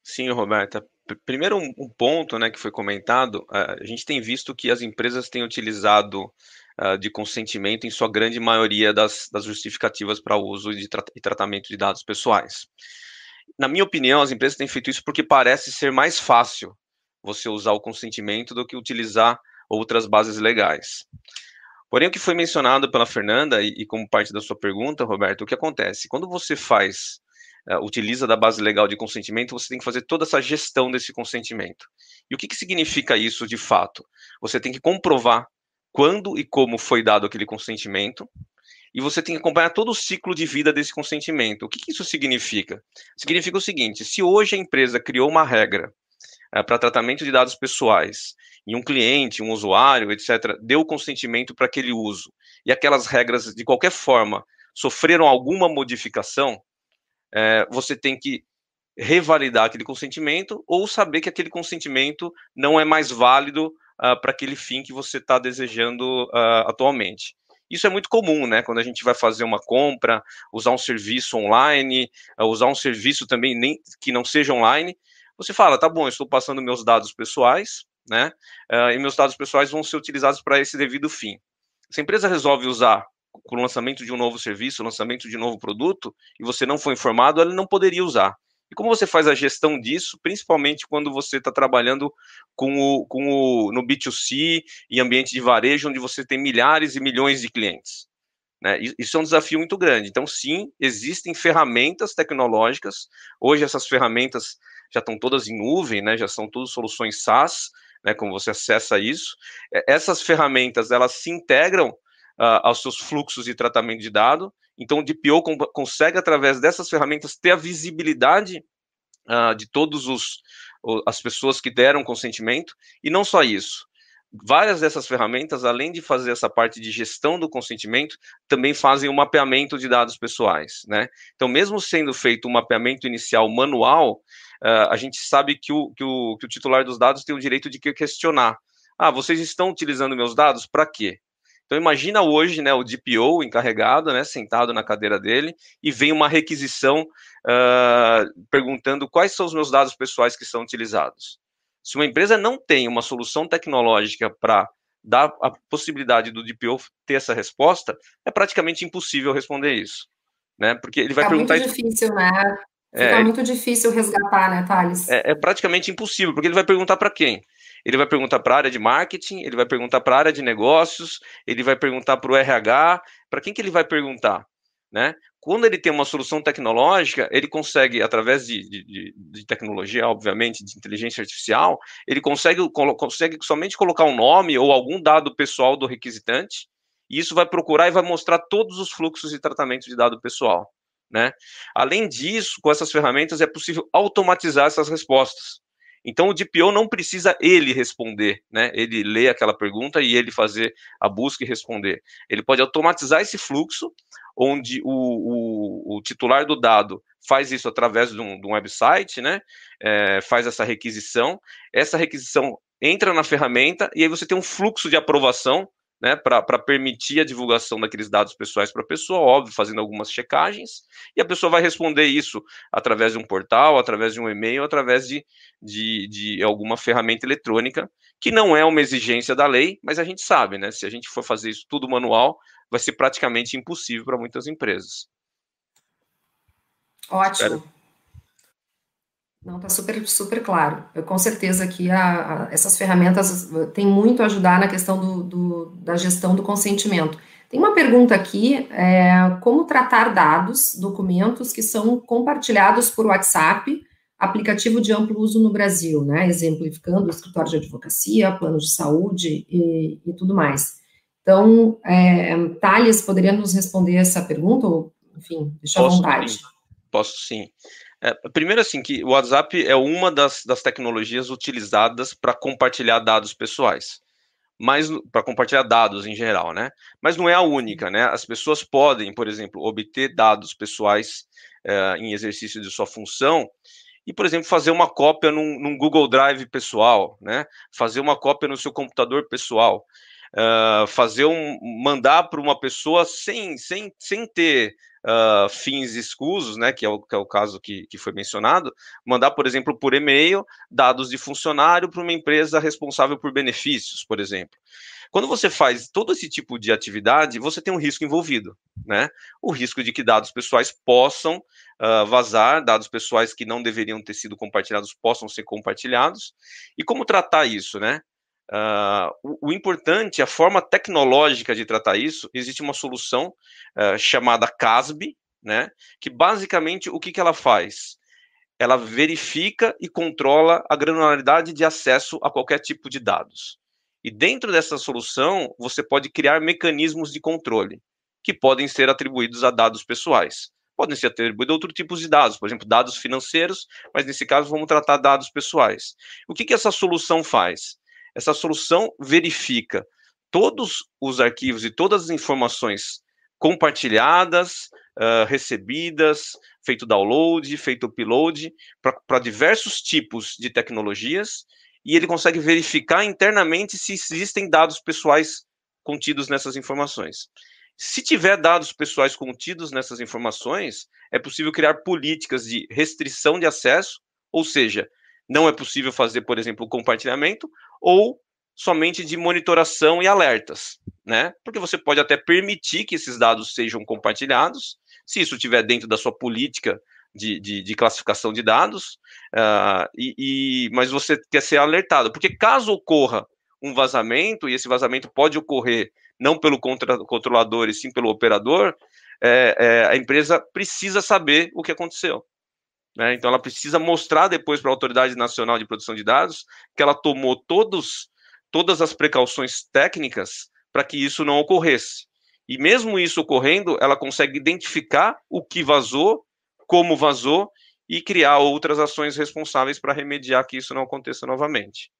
Sim, Roberta. Primeiro, um, ponto né, que foi comentado: a gente tem visto que as empresas têm utilizado de consentimento em sua grande maioria das, das justificativas para uso tra e tratamento de dados pessoais. Na minha opinião, as empresas têm feito isso porque parece ser mais fácil você usar o consentimento do que utilizar outras bases legais. Porém, o que foi mencionado pela Fernanda, e, e como parte da sua pergunta, Roberto, o que acontece? Quando você faz, uh, utiliza da base legal de consentimento, você tem que fazer toda essa gestão desse consentimento. E o que, que significa isso de fato? Você tem que comprovar quando e como foi dado aquele consentimento, e você tem que acompanhar todo o ciclo de vida desse consentimento. O que, que isso significa? Significa o seguinte: se hoje a empresa criou uma regra é, para tratamento de dados pessoais e um cliente, um usuário, etc., deu consentimento para aquele uso e aquelas regras, de qualquer forma, sofreram alguma modificação, é, você tem que revalidar aquele consentimento ou saber que aquele consentimento não é mais válido uh, para aquele fim que você está desejando uh, atualmente. Isso é muito comum, né? Quando a gente vai fazer uma compra, usar um serviço online, uh, usar um serviço também nem, que não seja online, você fala, tá bom, eu estou passando meus dados pessoais, né? Uh, e meus dados pessoais vão ser utilizados para esse devido fim. Se a empresa resolve usar com o lançamento de um novo serviço, lançamento de um novo produto, e você não foi informado, ela não poderia usar. E como você faz a gestão disso, principalmente quando você está trabalhando com o, com o, no B2C e ambiente de varejo, onde você tem milhares e milhões de clientes? Né? Isso é um desafio muito grande. Então, sim, existem ferramentas tecnológicas. Hoje, essas ferramentas já estão todas em nuvem, né? Já são todas soluções SaaS, né? Como você acessa isso. Essas ferramentas elas se integram uh, aos seus fluxos de tratamento de dado. Então, o DPO consegue através dessas ferramentas ter a visibilidade uh, de todos os as pessoas que deram consentimento e não só isso várias dessas ferramentas, além de fazer essa parte de gestão do consentimento, também fazem o um mapeamento de dados pessoais, né? Então, mesmo sendo feito um mapeamento inicial manual, uh, a gente sabe que o, que, o, que o titular dos dados tem o direito de questionar. Ah, vocês estão utilizando meus dados para quê? Então imagina hoje, né, o DPO encarregado, né, sentado na cadeira dele, e vem uma requisição uh, perguntando quais são os meus dados pessoais que são utilizados. Se uma empresa não tem uma solução tecnológica para dar a possibilidade do DPO ter essa resposta, é praticamente impossível responder isso, né? Porque ele vai é perguntar. É muito difícil, né? Fica é, muito difícil resgatar, né, Thales? É, é praticamente impossível, porque ele vai perguntar para quem? Ele vai perguntar para a área de marketing, ele vai perguntar para a área de negócios, ele vai perguntar para o RH, para quem que ele vai perguntar? Né? Quando ele tem uma solução tecnológica, ele consegue, através de, de, de tecnologia, obviamente, de inteligência artificial, ele consegue, consegue somente colocar um nome ou algum dado pessoal do requisitante, e isso vai procurar e vai mostrar todos os fluxos de tratamento de dado pessoal. Né? Além disso, com essas ferramentas é possível automatizar essas respostas. Então o DPO não precisa ele responder, né? Ele lê aquela pergunta e ele fazer a busca e responder. Ele pode automatizar esse fluxo, onde o, o, o titular do dado faz isso através de um, de um website, né? É, faz essa requisição. Essa requisição entra na ferramenta e aí você tem um fluxo de aprovação né, para permitir a divulgação daqueles dados pessoais para a pessoa, óbvio, fazendo algumas checagens, e a pessoa vai responder isso através de um portal, através de um e-mail, através de, de, de, alguma ferramenta eletrônica, que não é uma exigência da lei, mas a gente sabe, né? Se a gente for fazer isso tudo manual, vai ser praticamente impossível para muitas empresas. Ótimo. Espero. Não, está super, super claro. Eu, com certeza que a, a, essas ferramentas têm muito a ajudar na questão do, do, da gestão do consentimento. Tem uma pergunta aqui: é, como tratar dados, documentos que são compartilhados por WhatsApp, aplicativo de amplo uso no Brasil, né? Exemplificando o escritório de advocacia, plano de saúde e, e tudo mais. Então, é, Thales, poderia nos responder essa pergunta? Ou, enfim, deixa à vontade. Sim. Posso sim. É, primeiro, assim, que o WhatsApp é uma das, das tecnologias utilizadas para compartilhar dados pessoais. Mas para compartilhar dados em geral, né? Mas não é a única, né? As pessoas podem, por exemplo, obter dados pessoais é, em exercício de sua função e, por exemplo, fazer uma cópia num, num Google Drive pessoal, né? Fazer uma cópia no seu computador pessoal. Uh, fazer um mandar para uma pessoa sem, sem, sem ter uh, fins escusos, né, que é o, que é o caso que, que foi mencionado, mandar, por exemplo, por e-mail dados de funcionário para uma empresa responsável por benefícios, por exemplo. Quando você faz todo esse tipo de atividade, você tem um risco envolvido, né? O risco de que dados pessoais possam uh, vazar, dados pessoais que não deveriam ter sido compartilhados possam ser compartilhados. E como tratar isso, né? Uh, o, o, importante, a forma tecnológica de tratar isso, existe uma solução uh, chamada CASB, né, que basicamente o que, que ela faz? Ela verifica e controla a granularidade de acesso a qualquer tipo de dados. E dentro dessa solução, você pode criar mecanismos de controle, que podem ser atribuídos a dados pessoais. Podem ser atribuídos a outros tipos de dados, por exemplo, dados financeiros, mas nesse caso vamos tratar dados pessoais. O que, que essa solução faz? Essa solução verifica todos os arquivos e todas as informações compartilhadas, uh, recebidas, feito download, feito upload, para diversos tipos de tecnologias, e ele consegue verificar internamente se existem dados pessoais contidos nessas informações. Se tiver dados pessoais contidos nessas informações, é possível criar políticas de restrição de acesso, ou seja, não é possível fazer, por exemplo, compartilhamento, ou somente de monitoração e alertas, né? Porque você pode até permitir que esses dados sejam compartilhados, se isso estiver dentro da sua política de, de, de classificação de dados, uh, e, e, mas você quer ser alertado, porque caso ocorra um vazamento, e esse vazamento pode ocorrer não pelo controlador e sim pelo operador, é, é, a empresa precisa saber o que aconteceu. Né? Então, ela precisa mostrar depois para a Autoridade Nacional de Proteção de Dados que ela tomou todos, todas as precauções técnicas para que isso não ocorresse. E mesmo isso ocorrendo, ela consegue identificar o que vazou, como vazou e criar outras ações responsáveis para remediar que isso não aconteça novamente.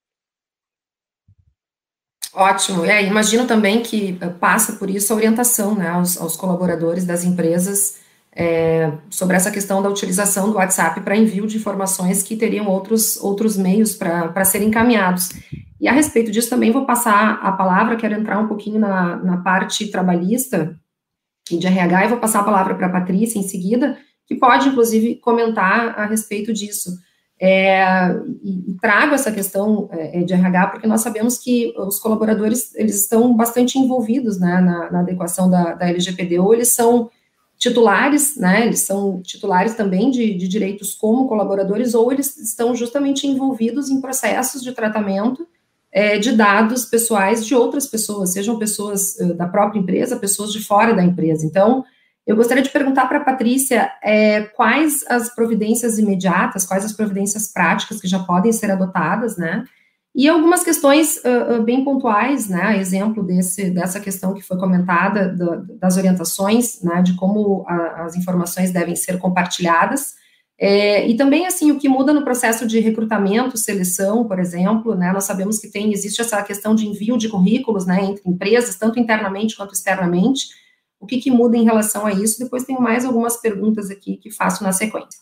Ótimo. É, imagino também que passa por isso a orientação né, aos, aos colaboradores das empresas é, sobre essa questão da utilização do WhatsApp para envio de informações que teriam outros, outros meios para serem encaminhados. E a respeito disso também vou passar a palavra, quero entrar um pouquinho na, na parte trabalhista e de RH, e vou passar a palavra para a Patrícia em seguida, que pode, inclusive, comentar a respeito disso. É, e, trago essa questão é, de RH porque nós sabemos que os colaboradores eles estão bastante envolvidos né, na, na, adequação da, da LGPD, ou eles são titulares, né, eles são titulares também de, de direitos como colaboradores, ou eles estão justamente envolvidos em processos de tratamento é, de dados pessoais de outras pessoas, sejam pessoas uh, da própria empresa, pessoas de fora da empresa. Então, eu gostaria de perguntar para a Patrícia é, quais as providências imediatas, quais as providências práticas que já podem ser adotadas, né? E algumas questões uh, uh, bem pontuais, né? Exemplo desse, dessa questão que foi comentada, do, das orientações, né? De como a, as informações devem ser compartilhadas. É, e também, assim, o que muda no processo de recrutamento, seleção, por exemplo, né, nós sabemos que tem, existe essa questão de envio de currículos, né, entre empresas, tanto internamente quanto externamente, o que, que muda em relação a isso? Depois tenho mais algumas perguntas aqui que faço na sequência.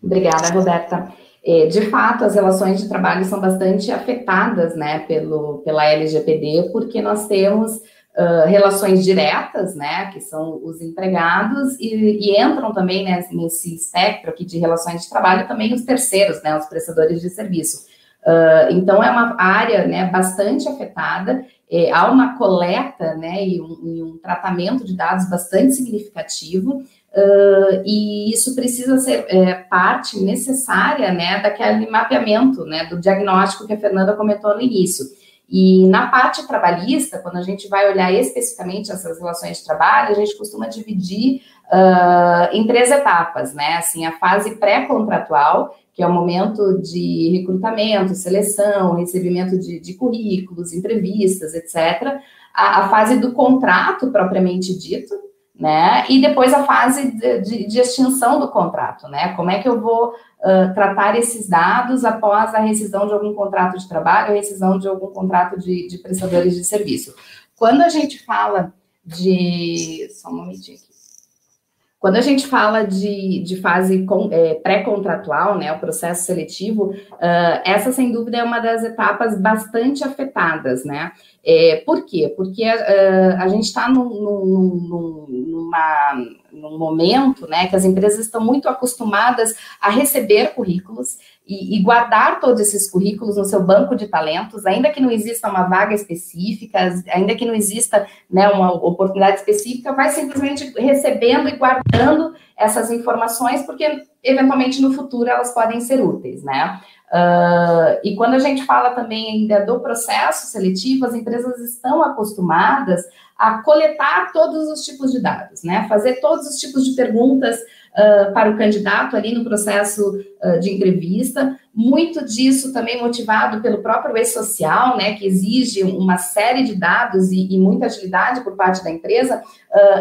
Obrigada, Roberta. É, de fato, as relações de trabalho são bastante afetadas, né, pelo, pela LGPD, porque nós temos uh, relações diretas, né, que são os empregados, e, e entram também né, nesse espectro aqui de relações de trabalho também os terceiros, né, os prestadores de serviço. Uh, então, é uma área né, bastante afetada, é, há uma coleta né, e um, e, um, tratamento de dados bastante significativo, uh, e isso precisa ser é, parte necessária né, daquele mapeamento, né, do diagnóstico que a Fernanda comentou no início. E na parte trabalhista, quando a gente vai olhar especificamente essas relações de trabalho, a gente costuma dividir uh, em três etapas, né? Assim, a fase pré-contratual, que é o momento de recrutamento, seleção, recebimento de, de currículos, entrevistas, etc. A, a, fase do contrato propriamente dito, né? E depois a fase de, de, de extinção do contrato, né? Como é que eu vou uh, tratar esses dados após a rescisão de algum contrato de trabalho, a rescisão de algum contrato de, de prestadores de serviço? Quando a gente fala de. Só um momentinho aqui. Quando a gente fala de, de fase é, pré-contratual, né, o processo seletivo, uh, essa sem dúvida é uma das etapas bastante afetadas, né? É, por quê? Porque uh, a gente está num, num, num momento né, que as empresas estão muito acostumadas a receber currículos e, e, guardar todos esses currículos no seu banco de talentos, ainda que não exista uma vaga específica, ainda que não exista né, uma oportunidade específica, vai simplesmente recebendo e guardando essas informações, porque eventualmente no futuro elas podem ser úteis, né? Uh, e quando a gente fala também ainda do processo seletivo, as empresas estão acostumadas a coletar todos os tipos de dados, né? Fazer todos os tipos de perguntas uh, para o candidato ali no processo uh, de entrevista. Muito disso também motivado pelo próprio e-social, né? Que exige uma série de dados e, e muita agilidade por parte da empresa.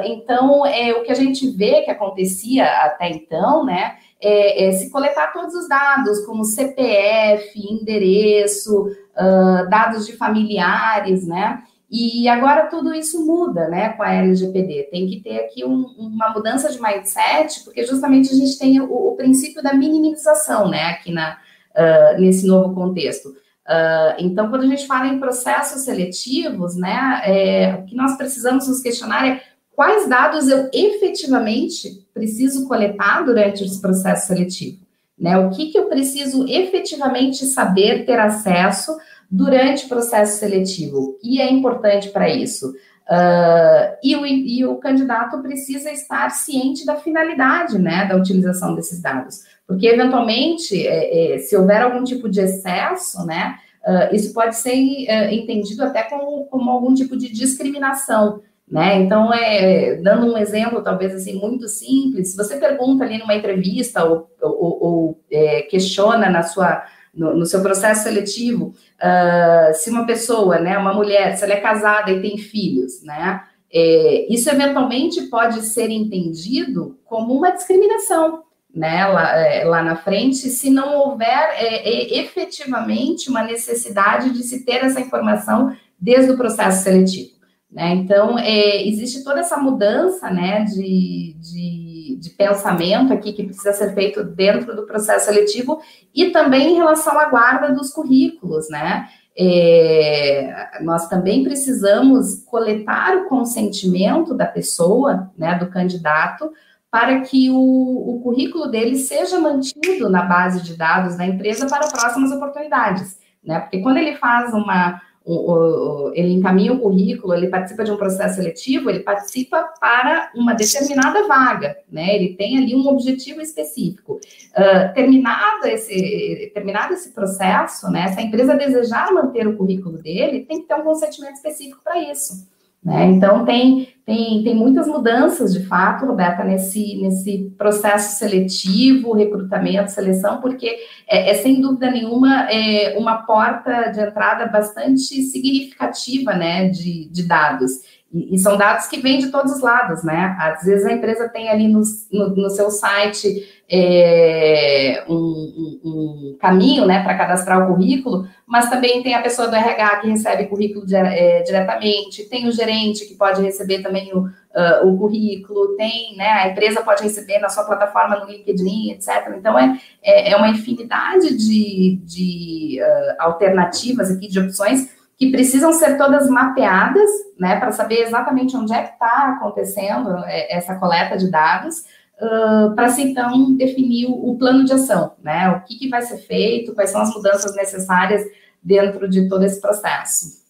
então, é o que a gente vê que acontecia até então, né? é, é, se coletar todos os dados, como CPF, endereço, uh, dados de familiares, né? E agora tudo isso muda, né, com a LGPD. Tem que ter aqui um, uma mudança de mindset, porque justamente a gente tem o, o princípio da minimização, né, aqui na, uh, nesse novo contexto. Uh, então, quando a gente fala em processos seletivos, né, é, o que nós precisamos nos questionar é quais dados eu efetivamente preciso coletar durante esse processo seletivo, né? O que, que eu preciso efetivamente saber ter acesso durante o processo seletivo? E é importante para isso. Uh, e, o, e, o, candidato precisa estar ciente da finalidade né, da utilização desses dados, porque eventualmente, é, é, se houver algum tipo de excesso, né, uh, isso pode ser uh, entendido até como, como algum tipo de discriminação. Né? Então, é, dando um exemplo, talvez assim, muito simples, se você pergunta ali numa entrevista ou, ou, ou é, questiona na sua, no, no, seu processo seletivo uh, se uma pessoa, né, uma mulher, se ela é casada e tem filhos, né, é, isso eventualmente pode ser entendido como uma discriminação, né, lá, é, lá na frente, se não houver é, é, efetivamente uma necessidade de se ter essa informação desde o processo seletivo. Né? Então, é, existe toda essa mudança né, de, de, de, pensamento aqui que precisa ser feito dentro do processo seletivo e também em relação à guarda dos currículos, né? É, nós também precisamos coletar o consentimento da pessoa, né, do candidato, para que o, o currículo dele seja mantido na base de dados da empresa para próximas oportunidades, né? Porque quando ele faz uma, o, o, ele encaminha o currículo, ele participa de um processo seletivo, ele participa para uma determinada vaga, né? Ele tem ali um objetivo específico. Uh, terminado, esse, terminado esse processo, né? Se a empresa desejar manter o currículo dele, tem que ter um consentimento específico para isso. Né? Então, tem, tem, tem muitas mudanças, de fato, Roberta, nesse, nesse processo seletivo, recrutamento, seleção, porque é, é sem dúvida nenhuma é uma porta de entrada bastante significativa né, de, de dados. E, e, são dados que vêm de todos os lados, né? Às vezes a empresa tem ali no, no, no seu site é, um, um, um, caminho, né, para cadastrar o currículo, mas também tem a pessoa do RH que recebe currículo de, é, diretamente, tem o gerente que pode receber também o, uh, o currículo, tem, né, a empresa pode receber na sua plataforma no LinkedIn, etc. Então, é, é, é uma infinidade de, de uh, alternativas aqui, de opções que precisam ser todas mapeadas, né, para saber exatamente onde é que está acontecendo é, essa coleta de dados, uh, para se então definir o, o, plano de ação, né, o que, que vai ser feito, quais são as mudanças necessárias dentro de todo esse processo.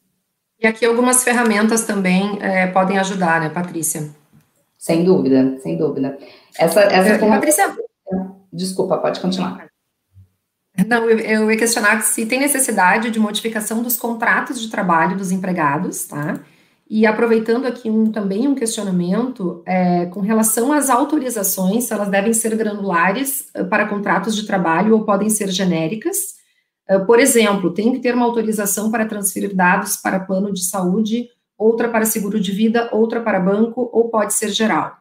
E aqui algumas ferramentas também é, podem ajudar, né, Patrícia? Sem dúvida, sem dúvida. Essa, essa Patrícia... Desculpa, pode continuar. Não, eu, eu ia questionar se tem necessidade de modificação dos contratos de trabalho dos empregados, tá? E aproveitando aqui um, também um questionamento é, com relação às autorizações, elas devem ser granulares uh, para contratos de trabalho ou podem ser genéricas. Uh, por exemplo, tem que ter uma autorização para transferir dados para plano de saúde, outra para seguro de vida, outra para banco, ou pode ser geral.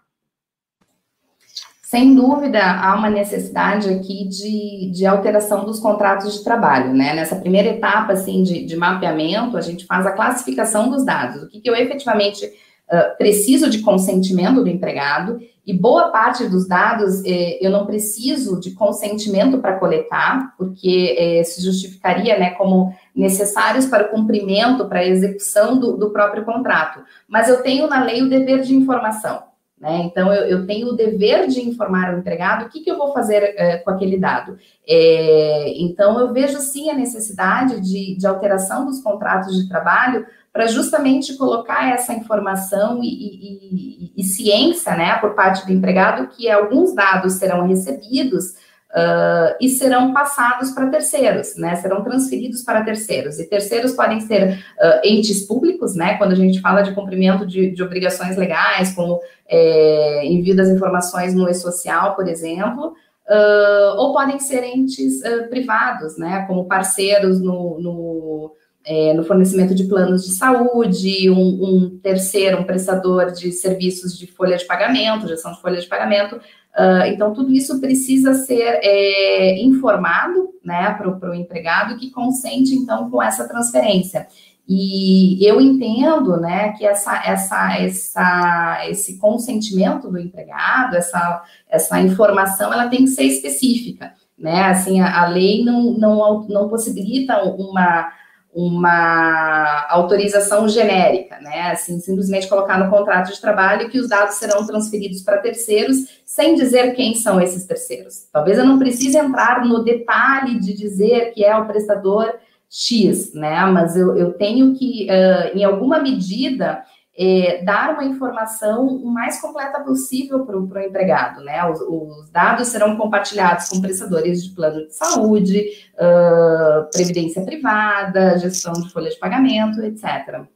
Sem dúvida, há uma necessidade aqui de, de alteração dos contratos de trabalho, né? Nessa primeira etapa, assim, de, de mapeamento, a gente faz a classificação dos dados, o que, que eu efetivamente uh, preciso de consentimento do empregado, e boa parte dos dados eh, eu não preciso de consentimento para coletar, porque eh, se justificaria, né, como necessários para o cumprimento, para a execução do, do próprio contrato. Mas eu tenho na lei o dever de informação. Né? Então, eu, eu, tenho o dever de informar o empregado o que, que eu vou fazer é, com aquele dado. É, então, eu vejo sim a necessidade de, de alteração dos contratos de trabalho para justamente colocar essa informação e, e, e, e, ciência né, por parte do empregado que alguns dados serão recebidos uh, e serão passados para terceiros, né? Serão transferidos para terceiros. E terceiros podem ser uh, entes públicos, né? Quando a gente fala de cumprimento de, de obrigações legais, como é, envio das informações no e-social, por exemplo. Uh, ou podem ser entes privados, né? Como parceiros no, no é, no fornecimento de planos de saúde, um, um, terceiro, um prestador de serviços de folha de pagamento, gestão de folha de pagamento, Uh, então, tudo isso precisa ser é, informado né, para o empregado que consente, então, com essa transferência. E eu entendo né, que essa, essa, essa, esse consentimento do empregado, essa, essa informação, ela tem que ser específica. Né? Assim, a, a lei não, não, não possibilita uma uma autorização genérica, né? Assim, simplesmente colocar no contrato de trabalho que os dados serão transferidos para terceiros, sem dizer quem são esses terceiros. Talvez eu não precise entrar no detalhe de dizer que é o prestador X, né? Mas eu, eu tenho que, uh, em alguma medida, é, dar uma informação o mais completa possível para o empregado, né? Os, os, dados serão compartilhados com prestadores de plano de saúde, uh, previdência privada, gestão de folha de pagamento, etc.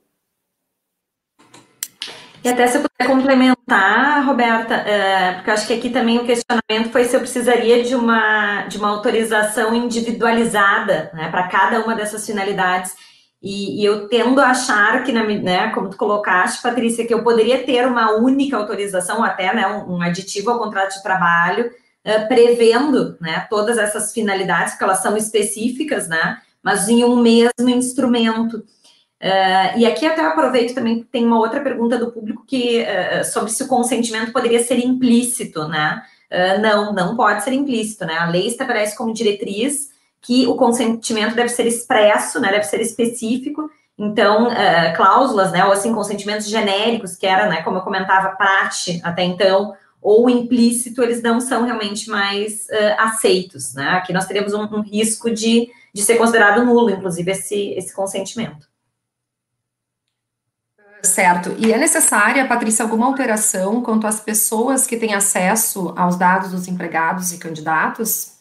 E até se eu puder complementar, Roberta, é, porque eu acho que aqui também o questionamento foi se eu precisaria de uma, de uma autorização individualizada né, para cada uma dessas finalidades. E, e, eu tendo a achar que, né, como tu colocaste, Patrícia, que eu poderia ter uma única autorização, até né, um, um aditivo ao contrato de trabalho, uh, prevendo né, todas essas finalidades, porque elas são específicas, né, mas em um mesmo instrumento. Uh, e aqui até aproveito também tem uma outra pergunta do público que uh, sobre se o consentimento poderia ser implícito, né? Uh, não, não pode ser implícito, né? A lei estabelece como diretriz que o consentimento deve ser expresso, né? Deve ser específico. Então, cláusulas, né? Ou assim, consentimentos genéricos, que era, né? Como eu comentava, parte até então, ou implícito, eles não são realmente mais aceitos, né? Aqui nós teríamos um, um risco de, de ser considerado nulo, inclusive, esse, esse consentimento. Certo. E é necessária, Patrícia, alguma alteração quanto às pessoas que têm acesso aos dados dos empregados e candidatos?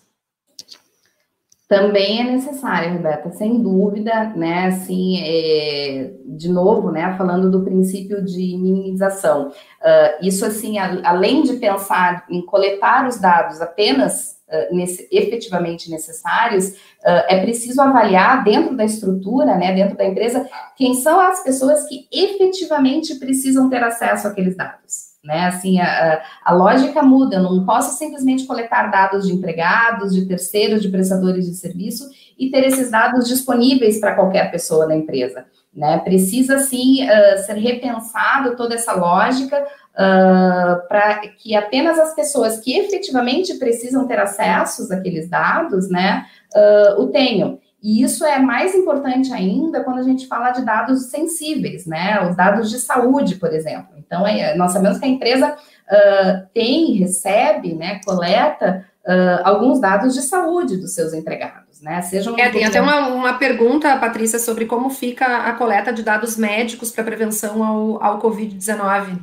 Também é necessária, Roberta, sem dúvida, né? Assim, é, de novo, né? Falando do princípio de minimização. Uh, isso, assim, a, além de pensar em coletar os dados apenas nesse, efetivamente necessários, uh, é preciso avaliar dentro da estrutura, né, dentro da empresa, quem são as pessoas que efetivamente precisam ter acesso àqueles dados. Né, assim, a, a lógica muda, eu não posso simplesmente coletar dados de empregados, de terceiros, de prestadores de serviço e ter esses dados disponíveis para qualquer pessoa da empresa. Né? Precisa, sim, uh, ser repensado toda essa lógica uh, para que apenas as pessoas que efetivamente precisam ter acessos àqueles dados, né, uh, o tenham. E isso é mais importante ainda quando a gente fala de dados sensíveis, né? Os dados de saúde, por exemplo. Então, é, nós sabemos que a empresa uh, tem, recebe, né, coleta uh, alguns dados de saúde dos seus empregados, né? Sejam é, tem até uma, uma pergunta, Patrícia, sobre como fica a coleta de dados médicos para prevenção ao, ao Covid-19.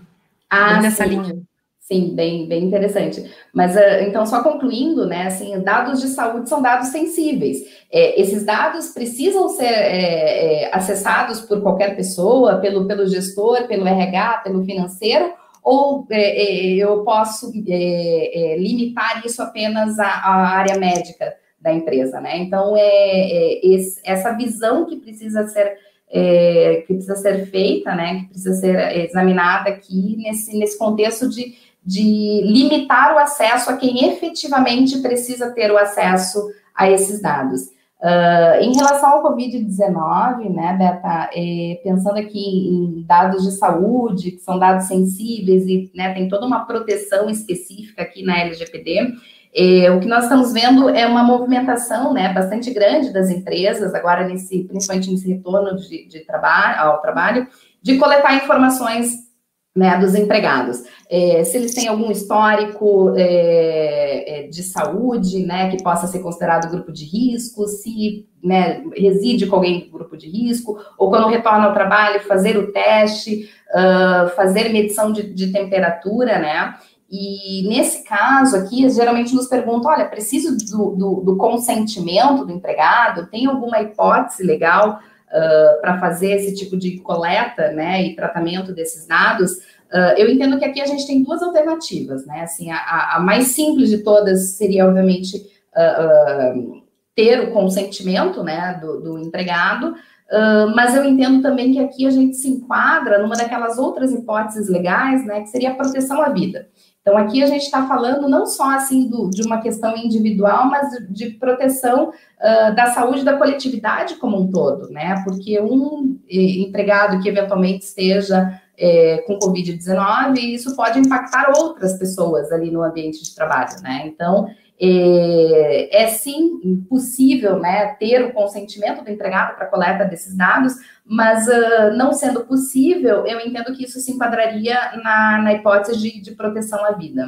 Ah, nessa sim. linha. Sim, bem, bem interessante. Mas uh, então, só concluindo, né? Assim, dados de saúde são dados sensíveis. É, esses dados precisam ser é, é, acessados por qualquer pessoa, pelo, pelo gestor, pelo RH, pelo financeiro, ou é, é, eu posso é, limitar isso apenas à, à, área médica da empresa, né? Então, é, esse, essa visão que precisa ser é, que precisa ser feita, né, que precisa ser examinada aqui nesse, nesse contexto de, de limitar o acesso a quem efetivamente precisa ter o acesso a esses dados. Uh, em relação ao Covid-19, né, Beta, é, pensando aqui em dados de saúde, que são dados sensíveis e né, tem toda uma proteção específica aqui na LGPD, é, o que nós estamos vendo é uma movimentação né, bastante grande das empresas, agora nesse, principalmente nesse retorno de, de trabalho, ao trabalho, de coletar informações né, dos empregados. É, se eles têm algum histórico é, é de saúde, né, que possa ser considerado grupo de risco, se né, reside com alguém do grupo de risco, ou quando retorna ao trabalho, fazer o teste, uh, fazer medição de, de temperatura, né, e nesse caso aqui, geralmente nos perguntam: olha, preciso do, do, do consentimento do empregado? Tem alguma hipótese legal uh, para fazer esse tipo de coleta né, e tratamento desses dados? Uh, eu entendo que aqui a gente tem duas alternativas, né? Assim, a, a mais simples de todas seria, obviamente, uh, ter o consentimento né, do, do empregado, Uh, mas eu entendo também que aqui a gente se enquadra numa daquelas outras hipóteses legais, né, que seria a proteção à vida. Então, aqui a gente está falando não só assim do, de uma questão individual, mas de proteção uh, da saúde da coletividade como um todo, né? Porque um empregado que eventualmente esteja é, com Covid-19, isso pode impactar outras pessoas ali no ambiente de trabalho, né? Então, é, é, sim possível né, ter o consentimento do empregado para coleta desses dados, mas uh, não sendo possível, eu entendo que isso se enquadraria na, na hipótese de, de proteção à vida.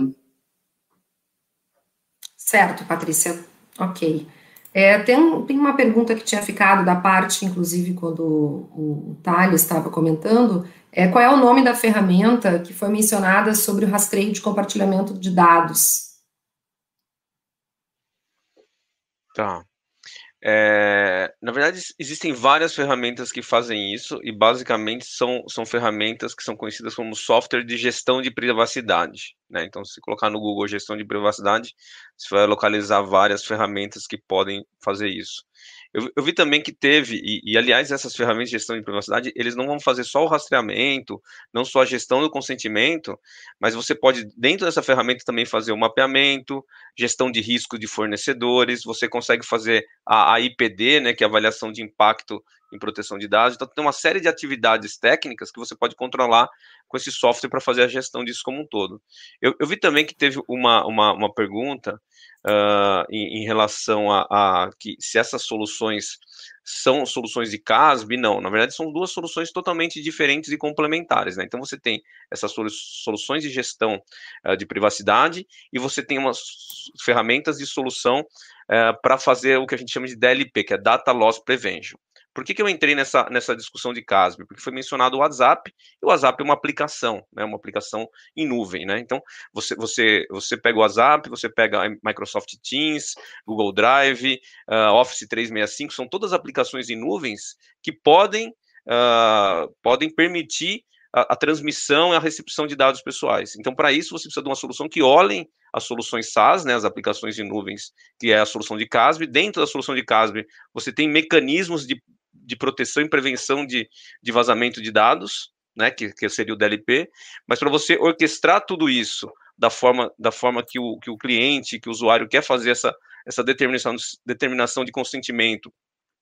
Certo, Patrícia. Ok. É, tem, tem uma pergunta que tinha ficado da parte, inclusive, quando o, o Thales estava comentando, é, qual é o nome da ferramenta que foi mencionada sobre o rastreio de compartilhamento de dados? Tá. É, na verdade, existem várias ferramentas que fazem isso e basicamente são, são ferramentas que são conhecidas como software de gestão de privacidade. Né? Então, se colocar no Google gestão de privacidade, você vai localizar várias ferramentas que podem fazer isso. Eu, eu vi também que teve, e, e, aliás, essas ferramentas de gestão de privacidade, eles não vão fazer só o rastreamento, não só a gestão do consentimento, mas você pode, dentro dessa ferramenta, também fazer o mapeamento, gestão de risco de fornecedores, você consegue fazer a, a IPD, né, que é a avaliação de impacto em proteção de dados. Então, tem uma série de atividades técnicas que você pode controlar com esse software para fazer a gestão disso como um todo. Eu, eu vi também que teve uma, uma, uma pergunta uh, em, em, relação a, a, que se essas soluções são soluções de CASB, não. Na verdade, são duas soluções totalmente diferentes e complementares. Né? Então, você tem essas soluções de gestão uh, de privacidade e você tem umas ferramentas de solução uh, para fazer o que a gente chama de DLP, que é Data Loss Prevention. Por que, que eu entrei nessa, nessa discussão de CASB? Porque foi mencionado o WhatsApp, e o WhatsApp é uma aplicação, né, uma aplicação em nuvem, né? Então, você, você, você pega o WhatsApp, você pega Microsoft Teams, Google Drive, uh, Office 365, são todas aplicações em nuvens que podem, uh, podem permitir a, a, transmissão e a recepção de dados pessoais. Então, para isso, você precisa de uma solução que olhem as soluções SaaS, né, as aplicações em nuvens, que é a solução de CASB. Dentro da solução de CASB, você tem mecanismos de de proteção e prevenção de, de vazamento de dados, né, que, que seria o DLP, mas para você orquestrar tudo isso da forma, da forma que, o, que o cliente, que o usuário quer fazer essa, essa determinação, determinação de consentimento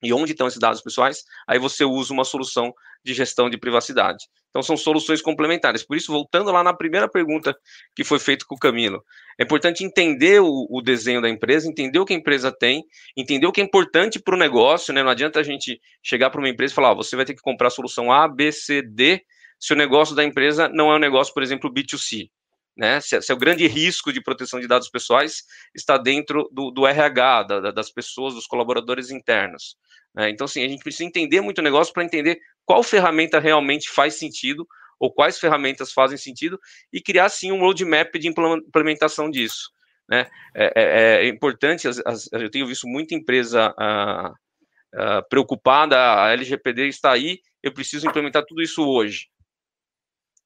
e onde estão esses dados pessoais, aí você usa uma solução de gestão de privacidade. Então, são soluções complementares. Por isso, voltando lá na primeira pergunta que foi feita com o Camilo, é importante entender o, o, desenho da empresa, entender o que a empresa tem, entender o que é importante para o negócio. Né? Não adianta a gente chegar para uma empresa e falar: você vai ter que comprar a solução A, B, C, D, se o negócio da empresa não é um negócio, por exemplo, B2C. Né? Se, se é o grande risco de proteção de dados pessoais está dentro do, do RH, da, das pessoas, dos colaboradores internos. Né? Então, assim, a gente precisa entender muito o negócio para entender qual ferramenta realmente faz sentido ou quais ferramentas fazem sentido e criar sim um roadmap de implementação disso. Né? É, é, é importante, as, as, eu tenho visto muita empresa ah, ah, preocupada, a LGPD está aí, eu preciso implementar tudo isso hoje.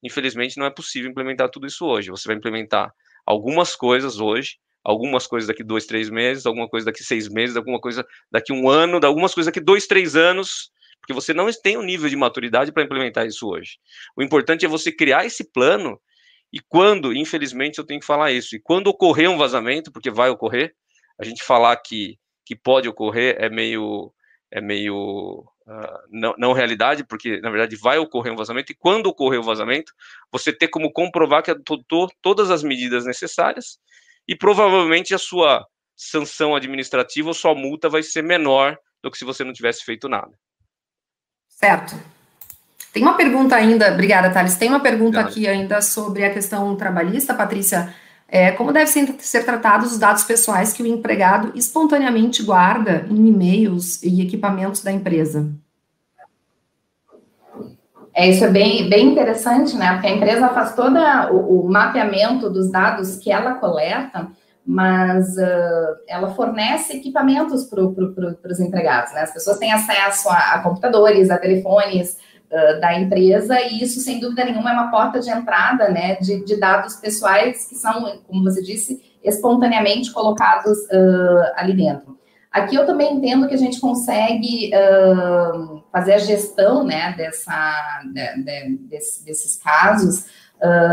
Infelizmente, não é possível implementar tudo isso hoje. Você vai implementar algumas coisas hoje, algumas coisas daqui dois, três meses, alguma coisa daqui seis meses, alguma coisa daqui um ano, algumas coisas daqui dois, três anos, porque você não tem o um nível de maturidade para implementar isso hoje. O importante é você criar esse plano e quando, infelizmente, eu tenho que falar isso, e quando ocorrer um vazamento, porque vai ocorrer, a gente falar que, que pode ocorrer é meio é meio uh, não, não, realidade, porque na verdade vai ocorrer um vazamento, e quando ocorrer o vazamento, você ter como comprovar que adotou todas as medidas necessárias, e provavelmente a sua sanção administrativa ou sua multa vai ser menor do que se você não tivesse feito nada. Certo. Tem uma pergunta ainda, obrigada, Thales. Tem uma pergunta aqui ainda sobre a questão trabalhista, Patrícia. É, como devem ser tratados os dados pessoais que o empregado espontaneamente guarda em e-mails e equipamentos da empresa? É, isso é bem, bem interessante, né? Porque a empresa faz todo o, o mapeamento dos dados que ela coleta mas uh, ela fornece equipamentos para pro, os empregados, né? As pessoas têm acesso a, a computadores, a telefones uh, da empresa, e isso, sem dúvida nenhuma, é uma porta de entrada, né, de, de dados pessoais que são, como você disse, espontaneamente colocados uh, ali dentro. Aqui eu também entendo que a gente consegue fazer a gestão, né, dessa, de, de, desse, desses casos,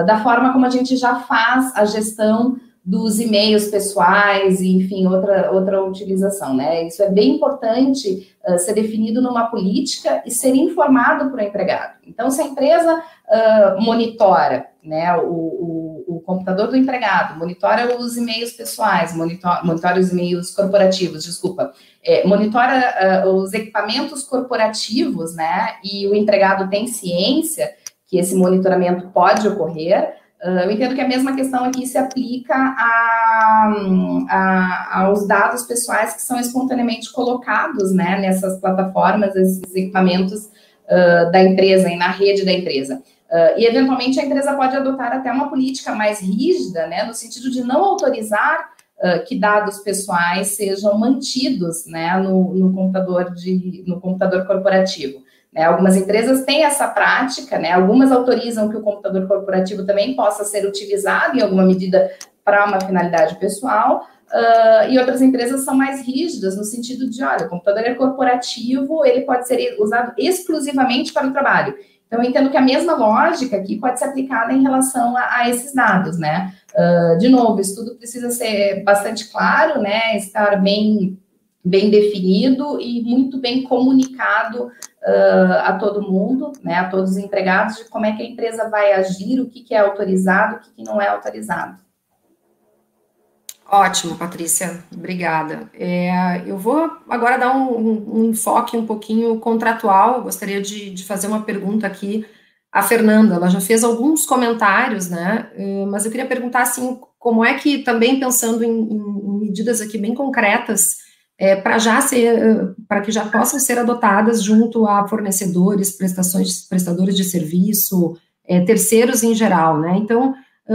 da forma como a gente já faz a gestão dos e-mails pessoais e, enfim, outra, outra utilização, né? Isso é bem importante uh, ser definido numa política e ser informado para o empregado. Então, se a empresa uh, monitora, né, o, o, o, computador do empregado, monitora os e-mails pessoais, monitora, monitora os e-mails corporativos, desculpa, é, monitora uh, os equipamentos corporativos, né, e o empregado tem ciência que esse monitoramento pode ocorrer, eu entendo que a mesma questão aqui se aplica a, a, aos dados pessoais que são espontaneamente colocados né, nessas plataformas, esses equipamentos uh, da empresa e na rede da empresa. Uh, e, eventualmente, a empresa pode adotar até uma política mais rígida, né, no sentido de não autorizar uh, que dados pessoais sejam mantidos né, no, no, computador de, no computador corporativo. Né? Algumas empresas têm essa prática, né? algumas autorizam que o computador corporativo também possa ser utilizado em alguma medida para uma finalidade pessoal, uh, e outras empresas são mais rígidas no sentido de, olha, o computador é corporativo, ele pode ser usado exclusivamente para o trabalho. Então, eu entendo que a mesma lógica aqui pode ser aplicada em relação a, a esses dados, né? Uh, de novo, isso tudo precisa ser bastante claro, né? Estar bem bem definido e muito bem comunicado uh, a todo mundo, né, a todos os empregados, de como é que a empresa vai agir, o que, que é autorizado, o que, que não é autorizado. Ótimo, Patrícia, obrigada. É, eu vou agora dar um, um, um, enfoque um pouquinho contratual. Gostaria de, de, fazer uma pergunta aqui à Fernanda. Ela já fez alguns comentários, né? Mas eu queria perguntar assim, como é que também pensando em, em medidas aqui bem concretas é, para já ser, para que já possam ser adotadas junto a fornecedores, prestações, prestadores de serviço, é, terceiros em geral, né? Então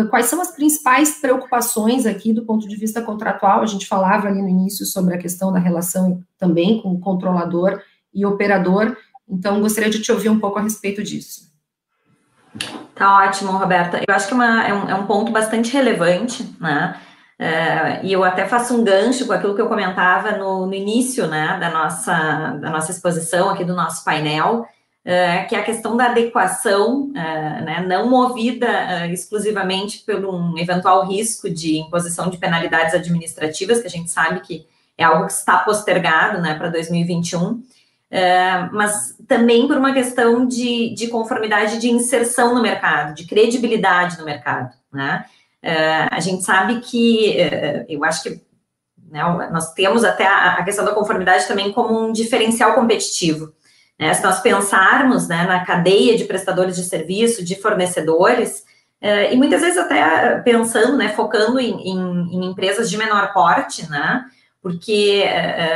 Quais são as principais preocupações aqui do ponto de vista contratual? A gente falava ali no início sobre a questão da relação também com o controlador e operador, então gostaria de te ouvir um pouco a respeito disso. Tá ótimo, Roberta. Eu acho que é, uma, é, um, é um, ponto bastante relevante, né? É, e eu até faço um gancho com aquilo que eu comentava no, no início, né, da nossa, da nossa exposição aqui do nosso painel, é, que é a questão da adequação, é, né, não movida exclusivamente por um eventual risco de imposição de penalidades administrativas, que a gente sabe que é algo que está postergado né, para 2021, mas também por uma questão de, de conformidade de inserção no mercado, de credibilidade no mercado. Né? A gente sabe que, eu acho que né, nós temos até a, questão da conformidade também como um diferencial competitivo. Né? Se nós pensarmos né, na cadeia de prestadores de serviço, de fornecedores, eh, e muitas vezes até pensando, né, focando em, em, em empresas de menor porte, né, porque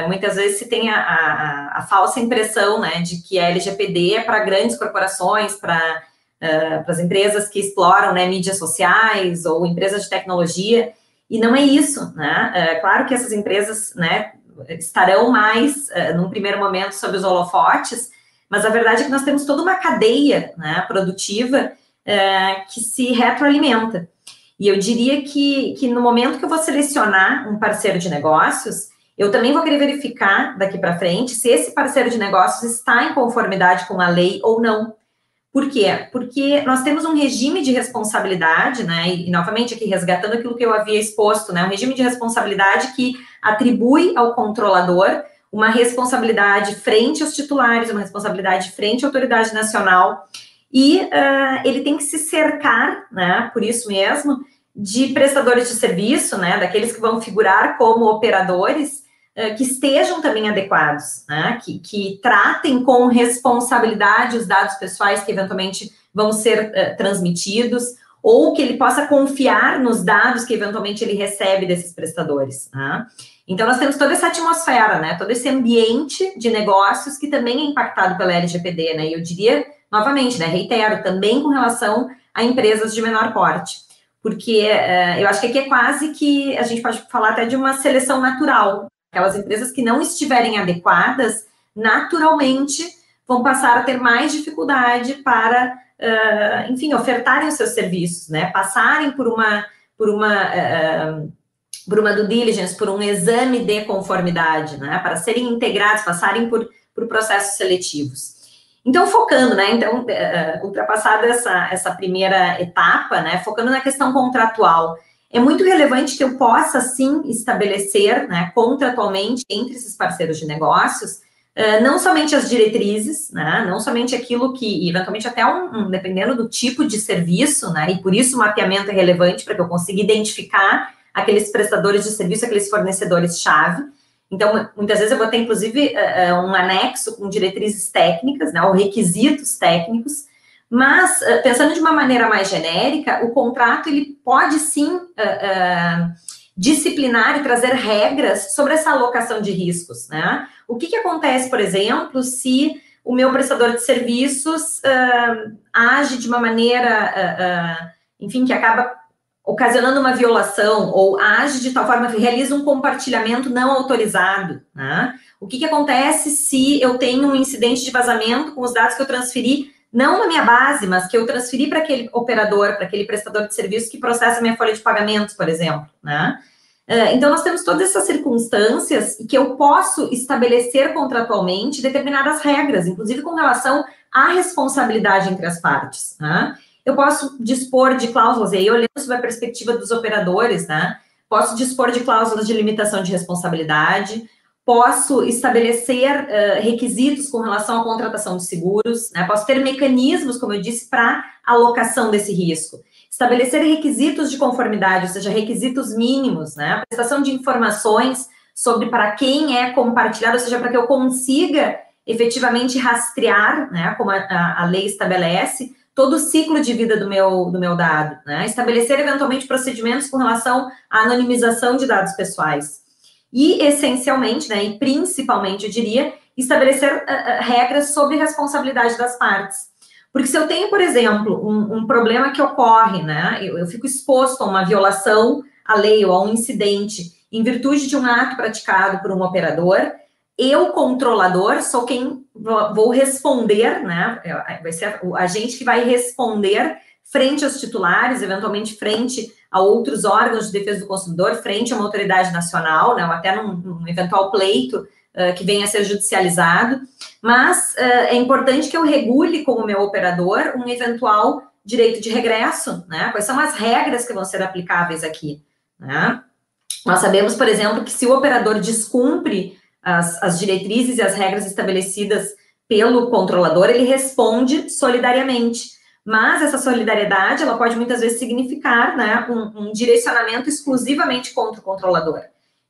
muitas vezes se tem a, a, a, falsa impressão né, de que a LGPD é para grandes corporações, para uh, as empresas que exploram né, mídias sociais ou empresas de tecnologia, e não é isso. Né? É claro que essas empresas né, estarão mais, uh, num primeiro momento, sob os holofotes, mas a verdade é que nós temos toda uma cadeia né, produtiva uh, que se retroalimenta. E eu diria que, que no momento que eu vou selecionar um parceiro de negócios, eu também vou querer verificar daqui para frente se esse parceiro de negócios está em conformidade com a lei ou não. Por quê? Porque nós temos um regime de responsabilidade, né? E, novamente aqui resgatando aquilo que eu havia exposto, né? Um regime de responsabilidade que atribui ao controlador uma responsabilidade frente aos titulares, uma responsabilidade frente à autoridade nacional, e uh, ele tem que se cercar, né? Por isso mesmo, de prestadores de serviço, né? Daqueles que vão figurar como operadores que estejam também adequados, né? que, que tratem com responsabilidade os dados pessoais que eventualmente vão ser uh, transmitidos, ou que ele possa confiar nos dados que eventualmente ele recebe desses prestadores. Né? Então, nós temos toda essa atmosfera, né? todo esse ambiente de negócios que também é impactado pela LGPD, né? E eu diria, novamente, né, reitero, também com relação a empresas de menor porte. Porque uh, eu acho que aqui é quase que a gente pode falar até de uma seleção natural, Aquelas empresas que não estiverem adequadas, naturalmente vão passar a ter mais dificuldade para, uh, enfim, ofertarem os seus serviços, né? Passarem por uma, por uma, uh, por uma due diligence, por um exame de conformidade, né? Para serem integrados, passarem por, por processos seletivos. Então, focando, né? Então, uh, ultrapassada essa, essa primeira etapa, né? Focando na questão contratual é muito relevante que eu possa, sim, estabelecer, né, contratualmente, entre esses parceiros de negócios, uh, não somente as diretrizes, né, não somente aquilo que, eventualmente, até um, um, dependendo do tipo de serviço, né, e por isso o mapeamento é relevante para que eu consiga identificar aqueles prestadores de serviço, aqueles fornecedores-chave. Então, muitas vezes eu vou ter, inclusive, uh, um anexo com diretrizes técnicas, né, ou requisitos técnicos, mas, eh, pensando de uma maneira mais genérica, o contrato ele pode sim uh, uh, disciplinar e trazer regras sobre essa alocação de riscos. Né? O que, que acontece, por exemplo, se o meu prestador de serviços uh, age de uma maneira, enfim, que acaba ocasionando uma violação ou age de tal forma que realiza um compartilhamento não autorizado. Né? O que, que acontece se eu tenho um incidente de vazamento com os dados que eu transferi não na minha base, mas que eu transferi para aquele operador, para aquele prestador de serviço que processa minha folha de pagamentos, por exemplo, né? É, então, nós temos todas essas circunstâncias que eu posso estabelecer contratualmente determinadas regras, inclusive com relação à responsabilidade entre as partes. Né? Eu posso dispor de cláusulas, e aí olhando sobre a perspectiva dos operadores, né? Posso dispor de cláusulas de limitação de responsabilidade, posso estabelecer uh, requisitos com relação à contratação de seguros, né? posso ter mecanismos, como eu disse, para alocação desse risco. Estabelecer requisitos de conformidade, ou seja, requisitos mínimos, né? Prestação de informações sobre para quem é compartilhado, ou seja, para que eu consiga efetivamente rastrear, né, como a, a, lei estabelece, todo o ciclo de vida do meu, do meu dado, né? Estabelecer eventualmente procedimentos com relação à anonimização de dados pessoais. E, essencialmente, né, e principalmente, eu diria, estabelecer uh, regras sobre responsabilidade das partes. Porque se eu tenho, por exemplo, um, um problema que ocorre, né, eu, eu fico exposto a uma violação à lei ou a um incidente em virtude de um ato praticado por um operador, eu, controlador, sou quem vou responder, né? Vai ser a gente que vai responder frente aos titulares, eventualmente frente a outros órgãos de defesa do consumidor, frente a uma autoridade nacional, né? Até num, num eventual pleito uh, que venha a ser judicializado. Mas uh, é importante que eu regule com o meu operador um eventual direito de regresso, né? Quais são as regras que vão ser aplicáveis aqui, né? Nós sabemos, por exemplo, que se o operador descumpre as, as diretrizes e as regras estabelecidas pelo controlador, ele responde solidariamente. Mas essa solidariedade, ela pode muitas vezes significar né, um, um direcionamento exclusivamente contra o controlador.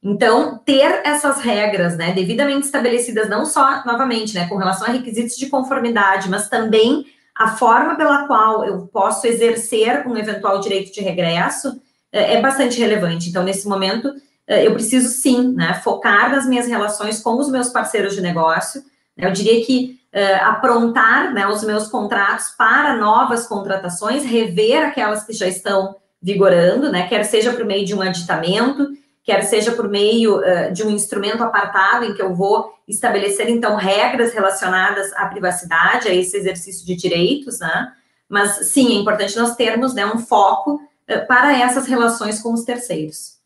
Então, ter essas regras, né, devidamente estabelecidas, não só, novamente, né, com relação a requisitos de conformidade, mas também a forma pela qual eu posso exercer um eventual direito de regresso, é, é bastante relevante. Então, nesse momento, é, eu preciso sim, né, focar nas minhas relações com os meus parceiros de negócio. Eu diria que uh, aprontar né, os meus contratos para novas contratações, rever aquelas que já estão vigorando, né, quer seja por meio de um aditamento, quer seja por meio uh, de um instrumento apartado em que eu vou estabelecer, então, regras relacionadas à privacidade, a esse exercício de direitos, né? Mas, sim, é importante nós termos né, um foco uh, para essas relações com os terceiros.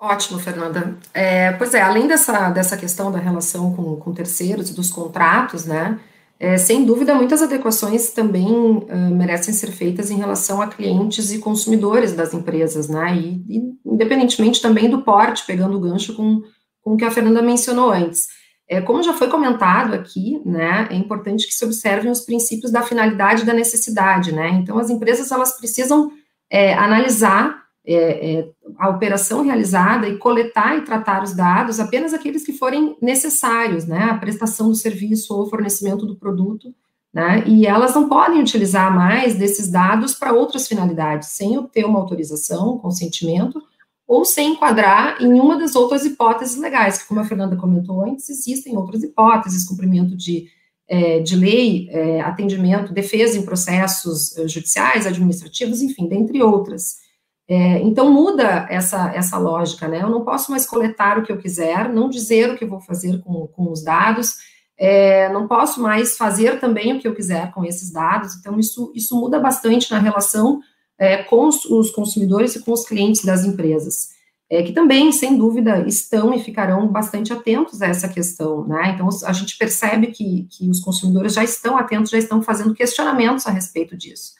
Ótimo, Fernanda. É, pois é, além dessa, dessa questão da relação com, com terceiros, dos contratos, né, é, sem dúvida, muitas adequações também uh, merecem ser feitas em relação a clientes e consumidores das empresas, né, e, e independentemente também do porte, pegando o gancho com, com o que a Fernanda mencionou antes. É, como já foi comentado aqui, né, é importante que se observem os princípios da finalidade e da necessidade, né, então as empresas, elas precisam é, analisar é, é, a operação realizada e coletar e tratar os dados apenas aqueles que forem necessários, né, a prestação do serviço ou fornecimento do produto, né, e elas não podem utilizar mais desses dados para outras finalidades, sem obter uma autorização, consentimento, ou sem enquadrar em uma das outras hipóteses legais, que como a Fernanda comentou antes, existem outras hipóteses, cumprimento de, é, de lei, é, atendimento, defesa em processos é, judiciais, administrativos, enfim, dentre outras. É, então muda essa, essa lógica, né? Eu não posso mais coletar o que eu quiser, não dizer o que vou fazer com, com os dados, é, não posso mais fazer também o que eu quiser com esses dados, então isso, isso muda bastante na relação é, com os, os, consumidores e com os clientes das empresas, é, que também, sem dúvida, estão e ficarão bastante atentos a essa questão, né? Então a gente percebe que, que os consumidores já estão atentos, já estão fazendo questionamentos a respeito disso.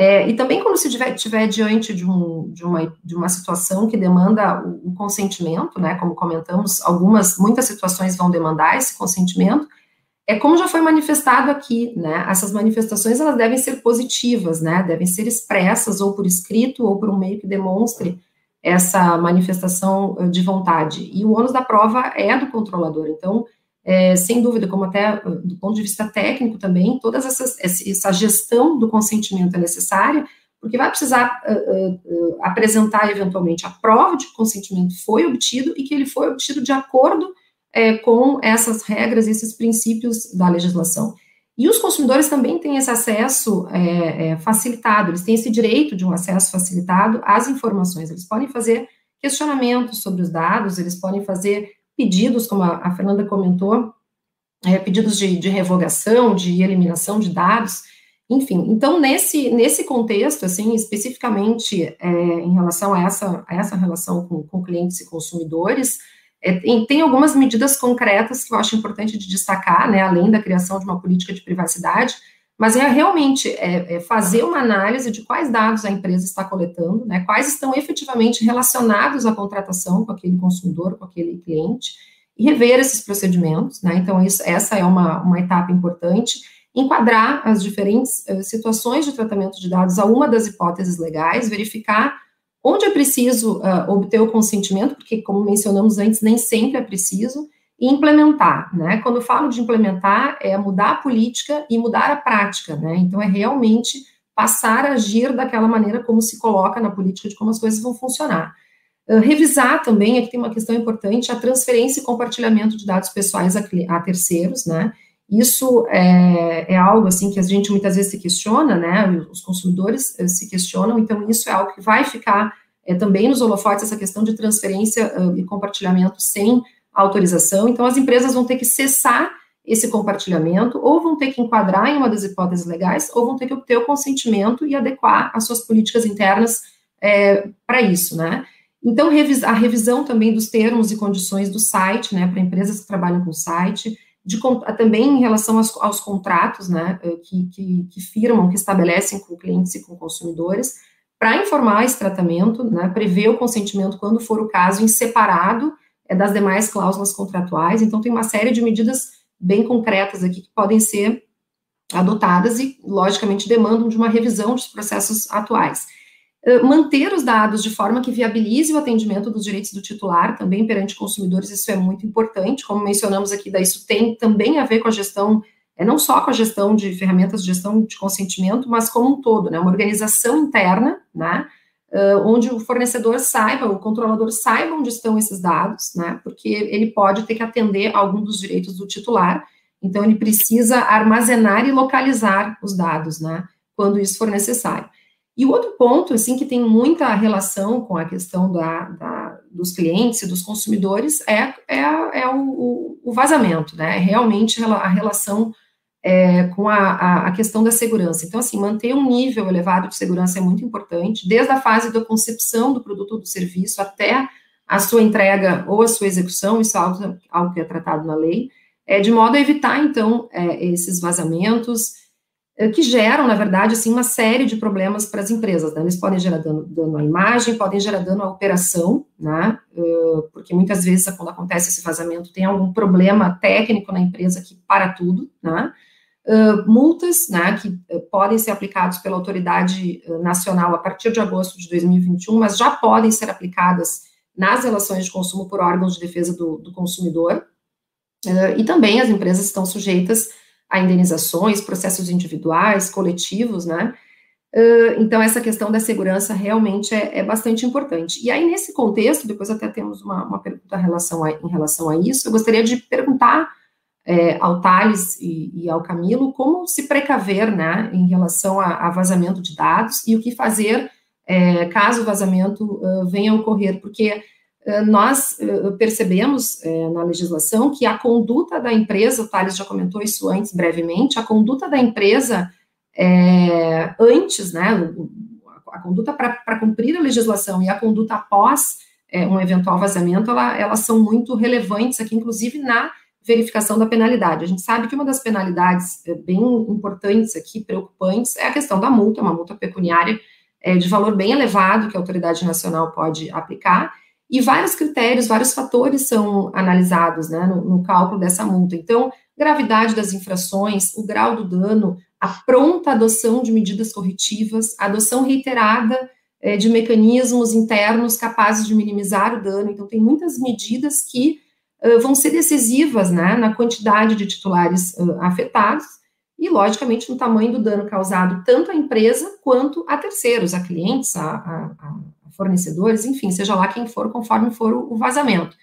É, e também quando se estiver diante de, um, de, uma, de uma situação que demanda o, o, consentimento, né, como comentamos, algumas, muitas situações vão demandar esse consentimento, é como já foi manifestado aqui, né, essas manifestações elas devem ser positivas, né, devem ser expressas ou por escrito ou por um meio que demonstre essa manifestação eh, de vontade, e o ônus da prova é do controlador, então, é, sem dúvida, como até do ponto de vista técnico também, toda essa gestão do consentimento é necessária, porque vai precisar uh, uh, apresentar eventualmente a prova de que o consentimento foi obtido e que ele foi obtido de acordo é, com essas regras, esses princípios da legislação. E os consumidores também têm esse acesso é, é, facilitado, eles têm esse direito de um acesso facilitado às informações, eles podem fazer questionamentos sobre os dados, eles podem fazer pedidos, como a, Fernanda comentou, é, pedidos de, de, revogação, de eliminação de dados, enfim. Então, nesse, nesse contexto, assim, especificamente é, em relação a essa, a essa relação com, com clientes e consumidores, é, tem, tem, algumas medidas concretas que eu acho importante de destacar, né, além da criação de uma política de privacidade, mas é realmente é, é fazer uma análise de quais dados a empresa está coletando, né, quais estão efetivamente relacionados à contratação com aquele consumidor, com aquele cliente, rever esses procedimentos, né? Então, isso, essa é uma, uma etapa importante. Enquadrar as diferentes uh, situações de tratamento de dados a uma das hipóteses legais, verificar onde é preciso uh, obter o consentimento, porque, como mencionamos antes, nem sempre é preciso, e implementar, né? Quando eu falo de implementar, é mudar a política e mudar a prática, né? Então, é realmente passar a agir daquela maneira como se coloca na política de como as coisas vão funcionar. Uh, revisar também, aqui tem uma questão importante, a transferência e compartilhamento de dados pessoais a, a terceiros, né? Isso é, é, algo assim que a gente muitas vezes se questiona, né? Os consumidores uh, se questionam, então isso é algo que vai ficar é, também nos holofotes essa questão de transferência uh, e compartilhamento sem autorização. Então as empresas vão ter que cessar esse compartilhamento, ou vão ter que enquadrar em uma das hipóteses legais, ou vão ter que obter o consentimento e adequar as suas políticas internas é, para isso, né? Então, a revisão também dos termos e condições do site, né, para empresas que trabalham com site, de, também em relação aos, aos contratos, né, eh, que, que, que, firmam, que estabelecem com clientes e com consumidores, para informar esse tratamento, né, prever o consentimento, quando for o caso, em separado das demais cláusulas contratuais. Então, tem uma série de medidas bem concretas aqui que podem ser adotadas e, logicamente, demandam de uma revisão dos processos atuais. Eh, manter os dados de forma que viabilize o atendimento dos direitos do titular, também perante consumidores, isso é muito importante, como mencionamos aqui, isso tem também a ver com a gestão, é não só com a gestão de ferramentas de gestão de consentimento, mas como um todo, né, uma organização interna, né, uh, onde o fornecedor saiba, o controlador saiba onde estão esses dados, né, porque ele pode ter que atender algum dos direitos do titular, então ele precisa armazenar e localizar os dados, né, quando isso for necessário. E o outro ponto, assim, que tem muita relação com a questão da, da dos clientes e dos consumidores é, é, é o, o, vazamento, né? É realmente a relação é, com a, a, questão da segurança. Então, assim, manter um nível elevado de segurança é muito importante, desde a fase da concepção do produto ou do serviço até a sua entrega ou a sua execução, isso é algo, algo que é tratado na lei, é, de modo a evitar, então, é, esses vazamentos, eh, que geram, na verdade, assim, uma série de problemas para as empresas. Né? Eles podem gerar dano, dano, à imagem, podem gerar dano à operação, né? Porque muitas vezes, quando acontece esse vazamento, tem algum problema técnico na empresa que para tudo, né? Uh, multas, né, que uh, podem ser aplicadas pela autoridade nacional a partir de agosto de 2021, mas já podem ser aplicadas nas relações de consumo por órgãos de defesa do, do consumidor, e também as empresas estão sujeitas a indenizações, processos individuais, coletivos, né? Uh, então, essa questão da segurança realmente é, é, bastante importante. E aí, nesse contexto, depois até temos uma, uma pergunta em relação, a, em relação a isso, eu gostaria de perguntar é, ao Thales e, e, ao Camilo como se precaver, né, em relação a, a vazamento de dados e o que fazer é, caso o vazamento uh, venha a ocorrer, porque eh, nós eh, percebemos eh, na legislação que a conduta da empresa, o Thales já comentou isso antes brevemente, a conduta da empresa é, antes, né, a conduta para cumprir a legislação e a conduta após é, um eventual vazamento, ela, elas são muito relevantes aqui, inclusive na verificação da penalidade. A gente sabe que uma das penalidades bem importantes aqui, preocupantes, é a questão da multa, uma multa pecuniária é, de valor bem elevado que a autoridade nacional pode aplicar, e vários critérios, vários fatores são analisados né, no, no, cálculo dessa multa. Então, gravidade das infrações, o grau do dano, a pronta adoção de medidas corretivas, a adoção reiterada é, de mecanismos internos capazes de minimizar o dano. Então, tem muitas medidas que vão ser decisivas né, na quantidade de titulares uh, afetados e, logicamente, no tamanho do dano causado tanto à empresa quanto a terceiros, a clientes, a, a, a fornecedores, enfim, seja lá quem for, conforme for o, vazamento.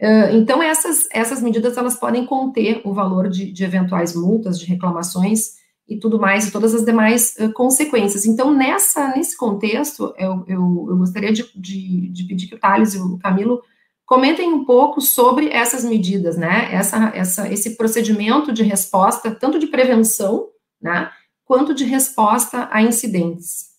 Uh, então, essas, essas medidas, elas podem conter o valor de, de eventuais multas, de reclamações e tudo mais, e todas as demais uh, consequências. Então, nessa, nesse contexto, eu, eu, eu gostaria de, de, de, pedir que o Thales e o Camilo comentem um pouco sobre essas medidas, né, essa, essa, esse procedimento de resposta, tanto de prevenção, né, quanto de resposta a incidentes.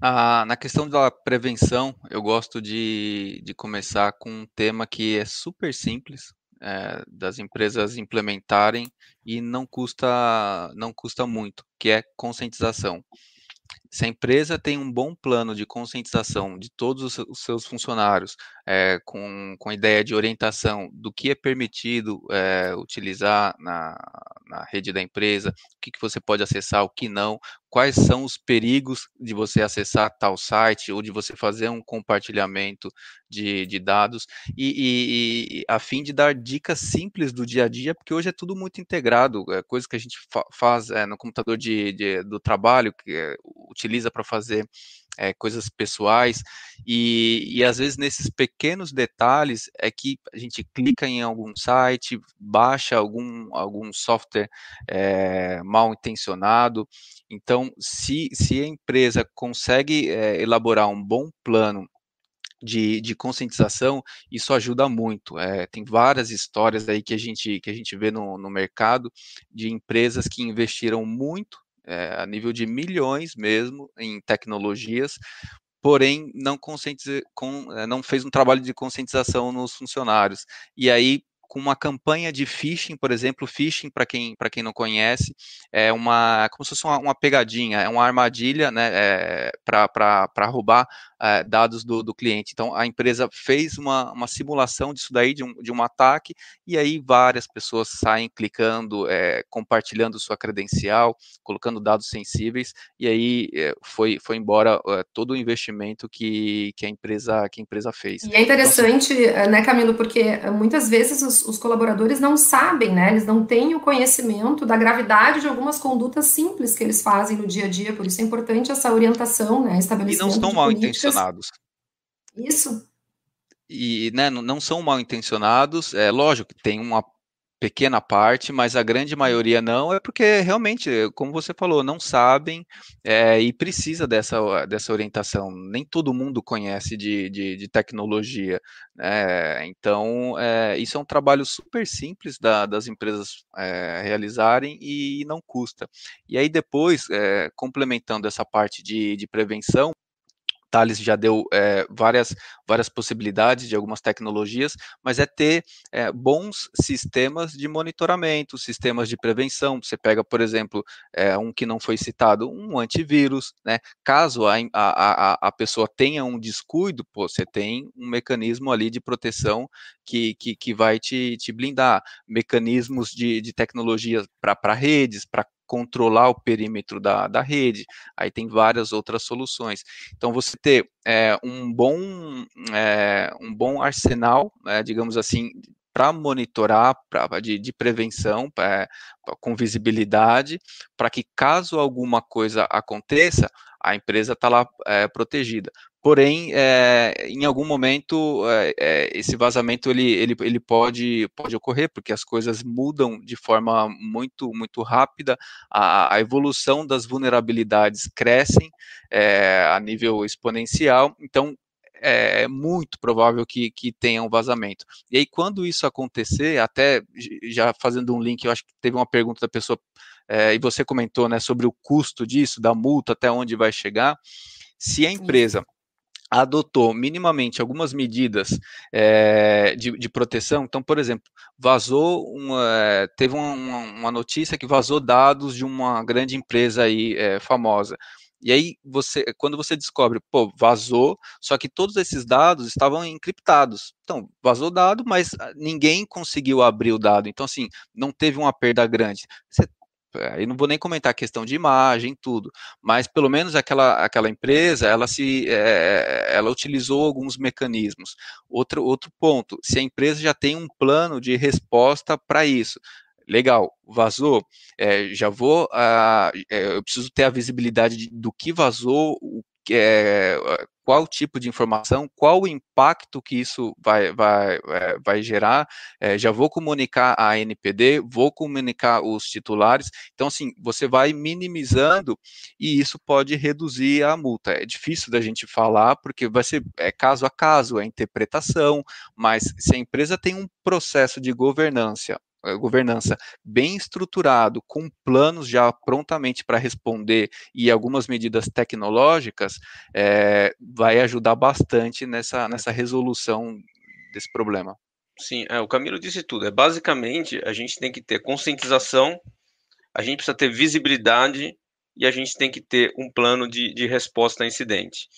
Ah, na questão da prevenção, eu gosto de, de começar com um tema que é super simples é, das empresas implementarem e não custa, não custa muito, que é conscientização. Se a empresa tem um bom plano de conscientização de todos os seus funcionários, é, com, com ideia de orientação do que é permitido é, utilizar na, na rede da empresa, o que, que você pode acessar, o que não, quais são os perigos de você acessar tal site ou de você fazer um compartilhamento de, de dados e, e, e, a fim de dar dicas simples do dia a dia, porque hoje é tudo muito integrado, é coisa que a gente fa faz é, no computador de, de, do trabalho, que é, utiliza para fazer é, coisas pessoais, e, e às vezes nesses pequenos detalhes é que a gente clica em algum site, baixa algum, algum software é, mal intencionado. Então, se, se a empresa consegue é, elaborar um bom plano de, de, conscientização, isso ajuda muito. É, tem várias histórias aí que a gente, que a gente vê no, no mercado de empresas que investiram muito é, a nível de milhões mesmo em tecnologias, porém não, com, é, não fez um trabalho de conscientização nos funcionários. E aí com uma campanha de phishing, por exemplo, phishing, para quem, quem não conhece, é uma como se fosse uma, uma pegadinha, é uma armadilha né, é, para roubar é, dados do, do, cliente. Então, a empresa fez uma, uma simulação disso daí, de um, de um ataque, e aí várias pessoas saem clicando, é, compartilhando sua credencial, colocando dados sensíveis, e aí é, foi, foi embora todo o investimento que, que, a empresa, que a empresa fez. E é interessante, então, assim, né, Camilo, porque muitas vezes os, os colaboradores não sabem, né? Eles não têm o conhecimento da gravidade de algumas condutas simples que eles fazem no dia a dia, por isso é importante essa orientação, né? E não estão mal intencionados. Isso. E né, não são mal intencionados, é lógico que tem uma pequena parte, mas a grande maioria não, é porque realmente, como você falou, não sabem é, e precisa dessa, dessa orientação. Nem todo mundo conhece de, de, de tecnologia. Né? Então, é, isso é um trabalho super simples da, das empresas é, realizarem e não custa. E aí, depois, complementando essa parte de, de prevenção, Thales já deu é, várias, várias possibilidades de algumas tecnologias, mas é ter é, bons sistemas de monitoramento, sistemas de prevenção. Você pega, por exemplo, é, um que não foi citado, um antivírus, né? Caso a, a, a pessoa tenha um descuido, pô, você tem um mecanismo ali de proteção que, que, que vai te, te blindar. Mecanismos de, de tecnologia para redes, para controlar o perímetro da, da rede, aí tem várias outras soluções. Então, você ter é, um, bom, é, um bom arsenal, é, digamos assim, para monitorar, pra, de, de prevenção, pra, com visibilidade, para que caso alguma coisa aconteça, a empresa está lá é, protegida. Porém, é, em algum momento, é, esse vazamento ele, ele, ele pode, pode ocorrer, porque as coisas mudam de forma muito, muito rápida, a, a evolução das vulnerabilidades crescem a nível exponencial, então é muito provável que, que tenha um vazamento. E aí, quando isso acontecer, até já fazendo um link, eu acho que teve uma pergunta da pessoa, é, e você comentou né, sobre o custo disso, da multa, até onde vai chegar. Se a empresa adotou minimamente algumas medidas é, de, de, proteção. Então, por exemplo, vazou uma, teve uma, uma, notícia que vazou dados de uma grande empresa aí é, famosa. E aí você, quando você descobre, pô, vazou, só que todos esses dados estavam encriptados. Então, vazou dado, mas ah, ninguém conseguiu abrir o dado. Então, assim, não teve uma perda grande. Você aí não vou nem comentar a questão de imagem, tudo, mas pelo menos aquela, aquela empresa, ela se, é, ela utilizou alguns mecanismos. Outro, outro ponto, se a empresa já tem um plano de resposta para isso, legal, vazou, é, já vou, uh, é, eu preciso ter a visibilidade de, do que vazou, o é, qual tipo de informação, qual o impacto que isso vai, vai, é, vai gerar. É, já vou comunicar a NPD, vou comunicar os titulares. Então, assim, você vai minimizando e isso pode reduzir a multa. É difícil da gente falar, porque vai ser é, caso a caso, é interpretação, mas se a empresa tem um processo de governança governança bem estruturado, com planos já prontamente para responder e algumas medidas tecnológicas, é, vai ajudar bastante nessa, nessa resolução desse problema. Sim, é, o Camilo disse tudo. É basicamente a gente tem que ter conscientização, a gente precisa ter visibilidade e a gente tem que ter um plano de, de resposta a incidente.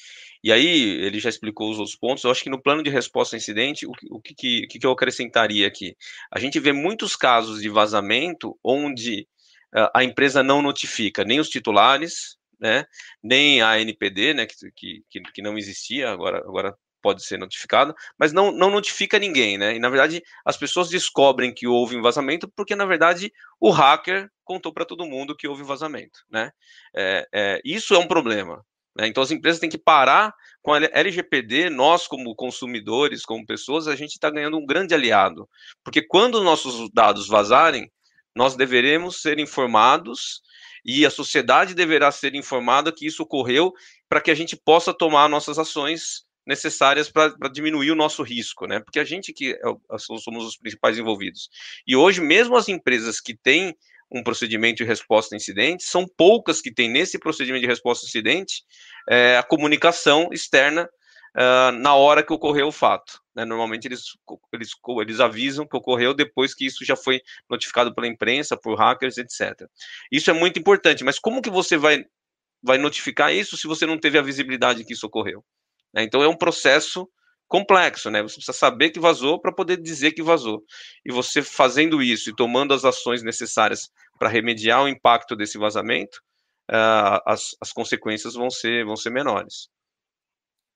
E aí, ele já explicou os outros pontos, eu acho que no plano de resposta a incidente, o, o que, que, que eu acrescentaria aqui? A gente vê muitos casos de vazamento onde uh, a empresa não notifica nem os titulares, né, nem a NPD, né, que, que, que não existia, agora, agora pode ser notificada, mas não, não notifica ninguém, né? E na verdade as pessoas descobrem que houve um vazamento porque na verdade o hacker contou para todo mundo que houve vazamento, né? É, é, isso é um problema. Né? Então as empresas têm que parar com a LGPD. Nós como consumidores, como pessoas, a gente está ganhando um grande aliado, porque quando nossos dados vazarem, nós deveremos ser informados e a sociedade deverá ser informada que isso ocorreu para que a gente possa tomar nossas ações necessárias para diminuir o nosso risco, né? Porque a gente que é, somos os principais envolvidos. E hoje, mesmo as empresas que têm um procedimento de resposta a incidente, são poucas que têm nesse procedimento de resposta a incidente é, a comunicação externa uh, na hora que ocorreu o fato. Né? Normalmente eles, eles, eles avisam que ocorreu depois que isso já foi notificado pela imprensa, por hackers, etc. Isso é muito importante, mas como que você vai, vai notificar isso se você não teve a visibilidade que isso ocorreu? Né? Então é um processo complexo, né? Você precisa saber que vazou para poder dizer que vazou. E você fazendo isso e tomando as ações necessárias para remediar o impacto desse vazamento, uh, as, as consequências vão ser, vão ser menores.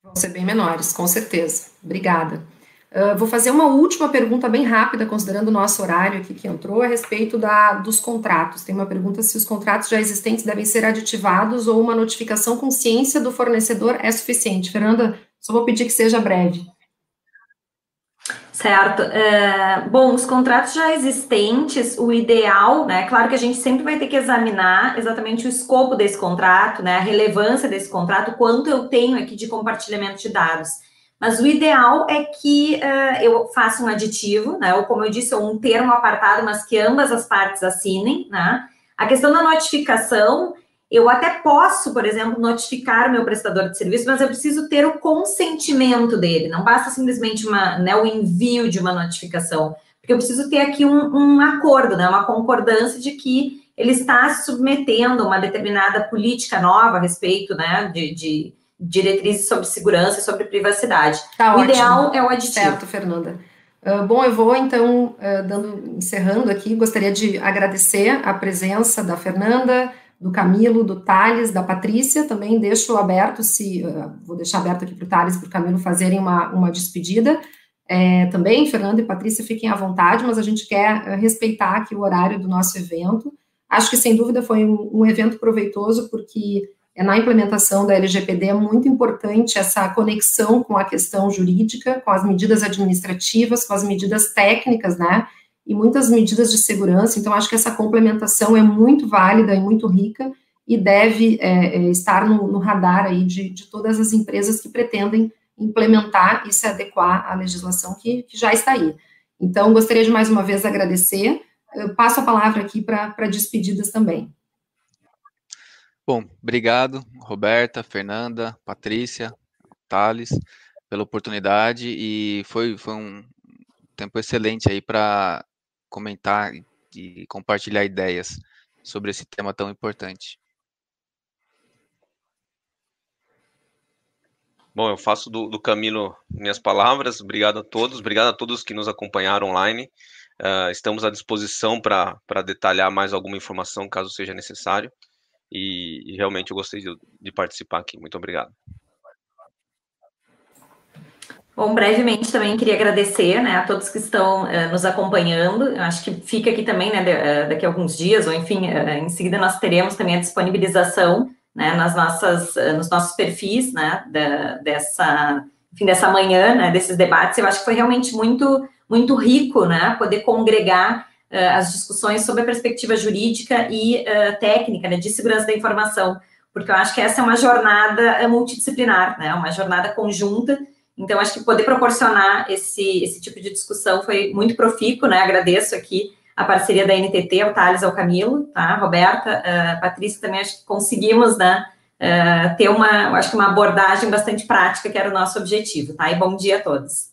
Vão ser bem menores, com certeza. Obrigada. Uh, vou fazer uma última pergunta bem rápida, considerando o nosso horário aqui que entrou, a respeito da, dos contratos. Tem uma pergunta se os contratos já existentes devem ser aditivados ou uma notificação com ciência do fornecedor é suficiente. Fernanda, só vou pedir que seja breve. Certo. É, bom, os contratos já existentes, o ideal, né? Claro que a gente sempre vai ter que examinar exatamente o escopo desse contrato, né? A relevância desse contrato, quanto eu tenho aqui de compartilhamento de dados. Mas o ideal é que uh, eu faça um aditivo, né? Ou como eu disse, um termo apartado, mas que ambas as partes assinem, né? A questão da notificação, eu até posso, por exemplo, notificar o meu prestador de serviço, mas eu preciso ter o consentimento dele. Não basta simplesmente uma, né, o envio de uma notificação, porque eu preciso ter aqui um, um acordo, né? Uma concordância de que ele está se submetendo a uma determinada política nova a respeito, né? de, de diretrizes sobre segurança e sobre privacidade. Tá o ótimo. ideal é o aditivo. Certo, Fernanda. Uh, bom, eu vou então, uh, dando, encerrando aqui, gostaria de agradecer a presença da Fernanda, do Camilo, do Thales, da Patrícia, também deixo aberto, se uh, vou deixar aberto aqui para o Thales e para o Camilo fazerem uma, uma despedida. É, também, Fernanda e Patrícia, fiquem à vontade, mas a gente quer respeitar aqui o horário do nosso evento. Acho que, sem dúvida, foi um, um evento proveitoso, porque é, na implementação da LGPD é muito importante essa conexão com a questão jurídica, com as medidas administrativas, com as medidas técnicas, né? E muitas medidas de segurança. Então, acho que essa complementação é muito válida e muito rica e deve é, é, estar no, no, radar aí de, de, todas as empresas que pretendem implementar e se adequar à legislação que, que já está aí. Então, gostaria de mais uma vez agradecer. Eu passo a palavra aqui para despedidas também. Bom, obrigado, Roberta, Fernanda, Patrícia, Thales, pela oportunidade e foi, foi um tempo excelente aí para comentar e compartilhar ideias sobre esse tema tão importante. Bom, eu faço do, do Camilo minhas palavras. Obrigado a todos, obrigado a todos que nos acompanharam online. Uh, estamos à disposição para detalhar mais alguma informação, caso seja necessário e, e realmente eu gostei de, de participar aqui. Muito obrigado. Bom, brevemente também queria agradecer né, a todos que estão uh, nos acompanhando. Eu acho que fica aqui também, né, de, uh, daqui a alguns dias, ou enfim, uh, em seguida nós teremos também a disponibilização né, nas nossas, nos nossos perfis né, da, dessa, enfim, dessa manhã, né, desses debates. Eu acho que foi realmente muito, muito rico né, poder congregar as discussões sobre a perspectiva jurídica e técnica né, de segurança da informação, porque eu acho que essa é uma jornada multidisciplinar, né, uma jornada conjunta. Então, acho que poder proporcionar esse, esse tipo de discussão foi muito profícuo, né? Agradeço aqui a parceria da NTT, ao Thales, ao Camilo, tá? Roberta, uh, Patrícia, também acho que conseguimos, né? Uh, ter uma, acho que uma abordagem bastante prática, que era o nosso objetivo, tá? E bom dia a todos.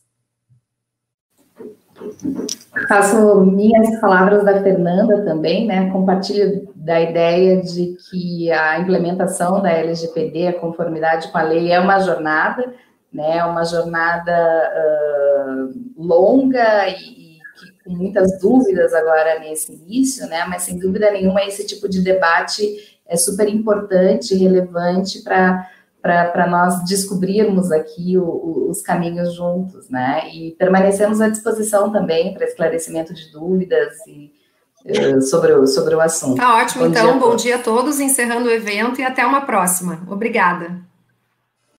Faço minhas palavras da Fernanda também, né? Compartilho da ideia de que a implementação da LGPD, a conformidade com a lei, é uma jornada, né? Uma jornada uh, longa e, e com muitas dúvidas agora nesse início, né? Mas sem dúvida nenhuma esse tipo de debate é super importante, relevante para para nós descobrirmos aqui o, o, os caminhos juntos, né? E permanecemos à disposição também para esclarecimento de dúvidas e, uh, sobre, o, sobre o assunto. Tá ótimo, bom então, dia bom dia a todos, encerrando o evento e até uma próxima. Obrigada.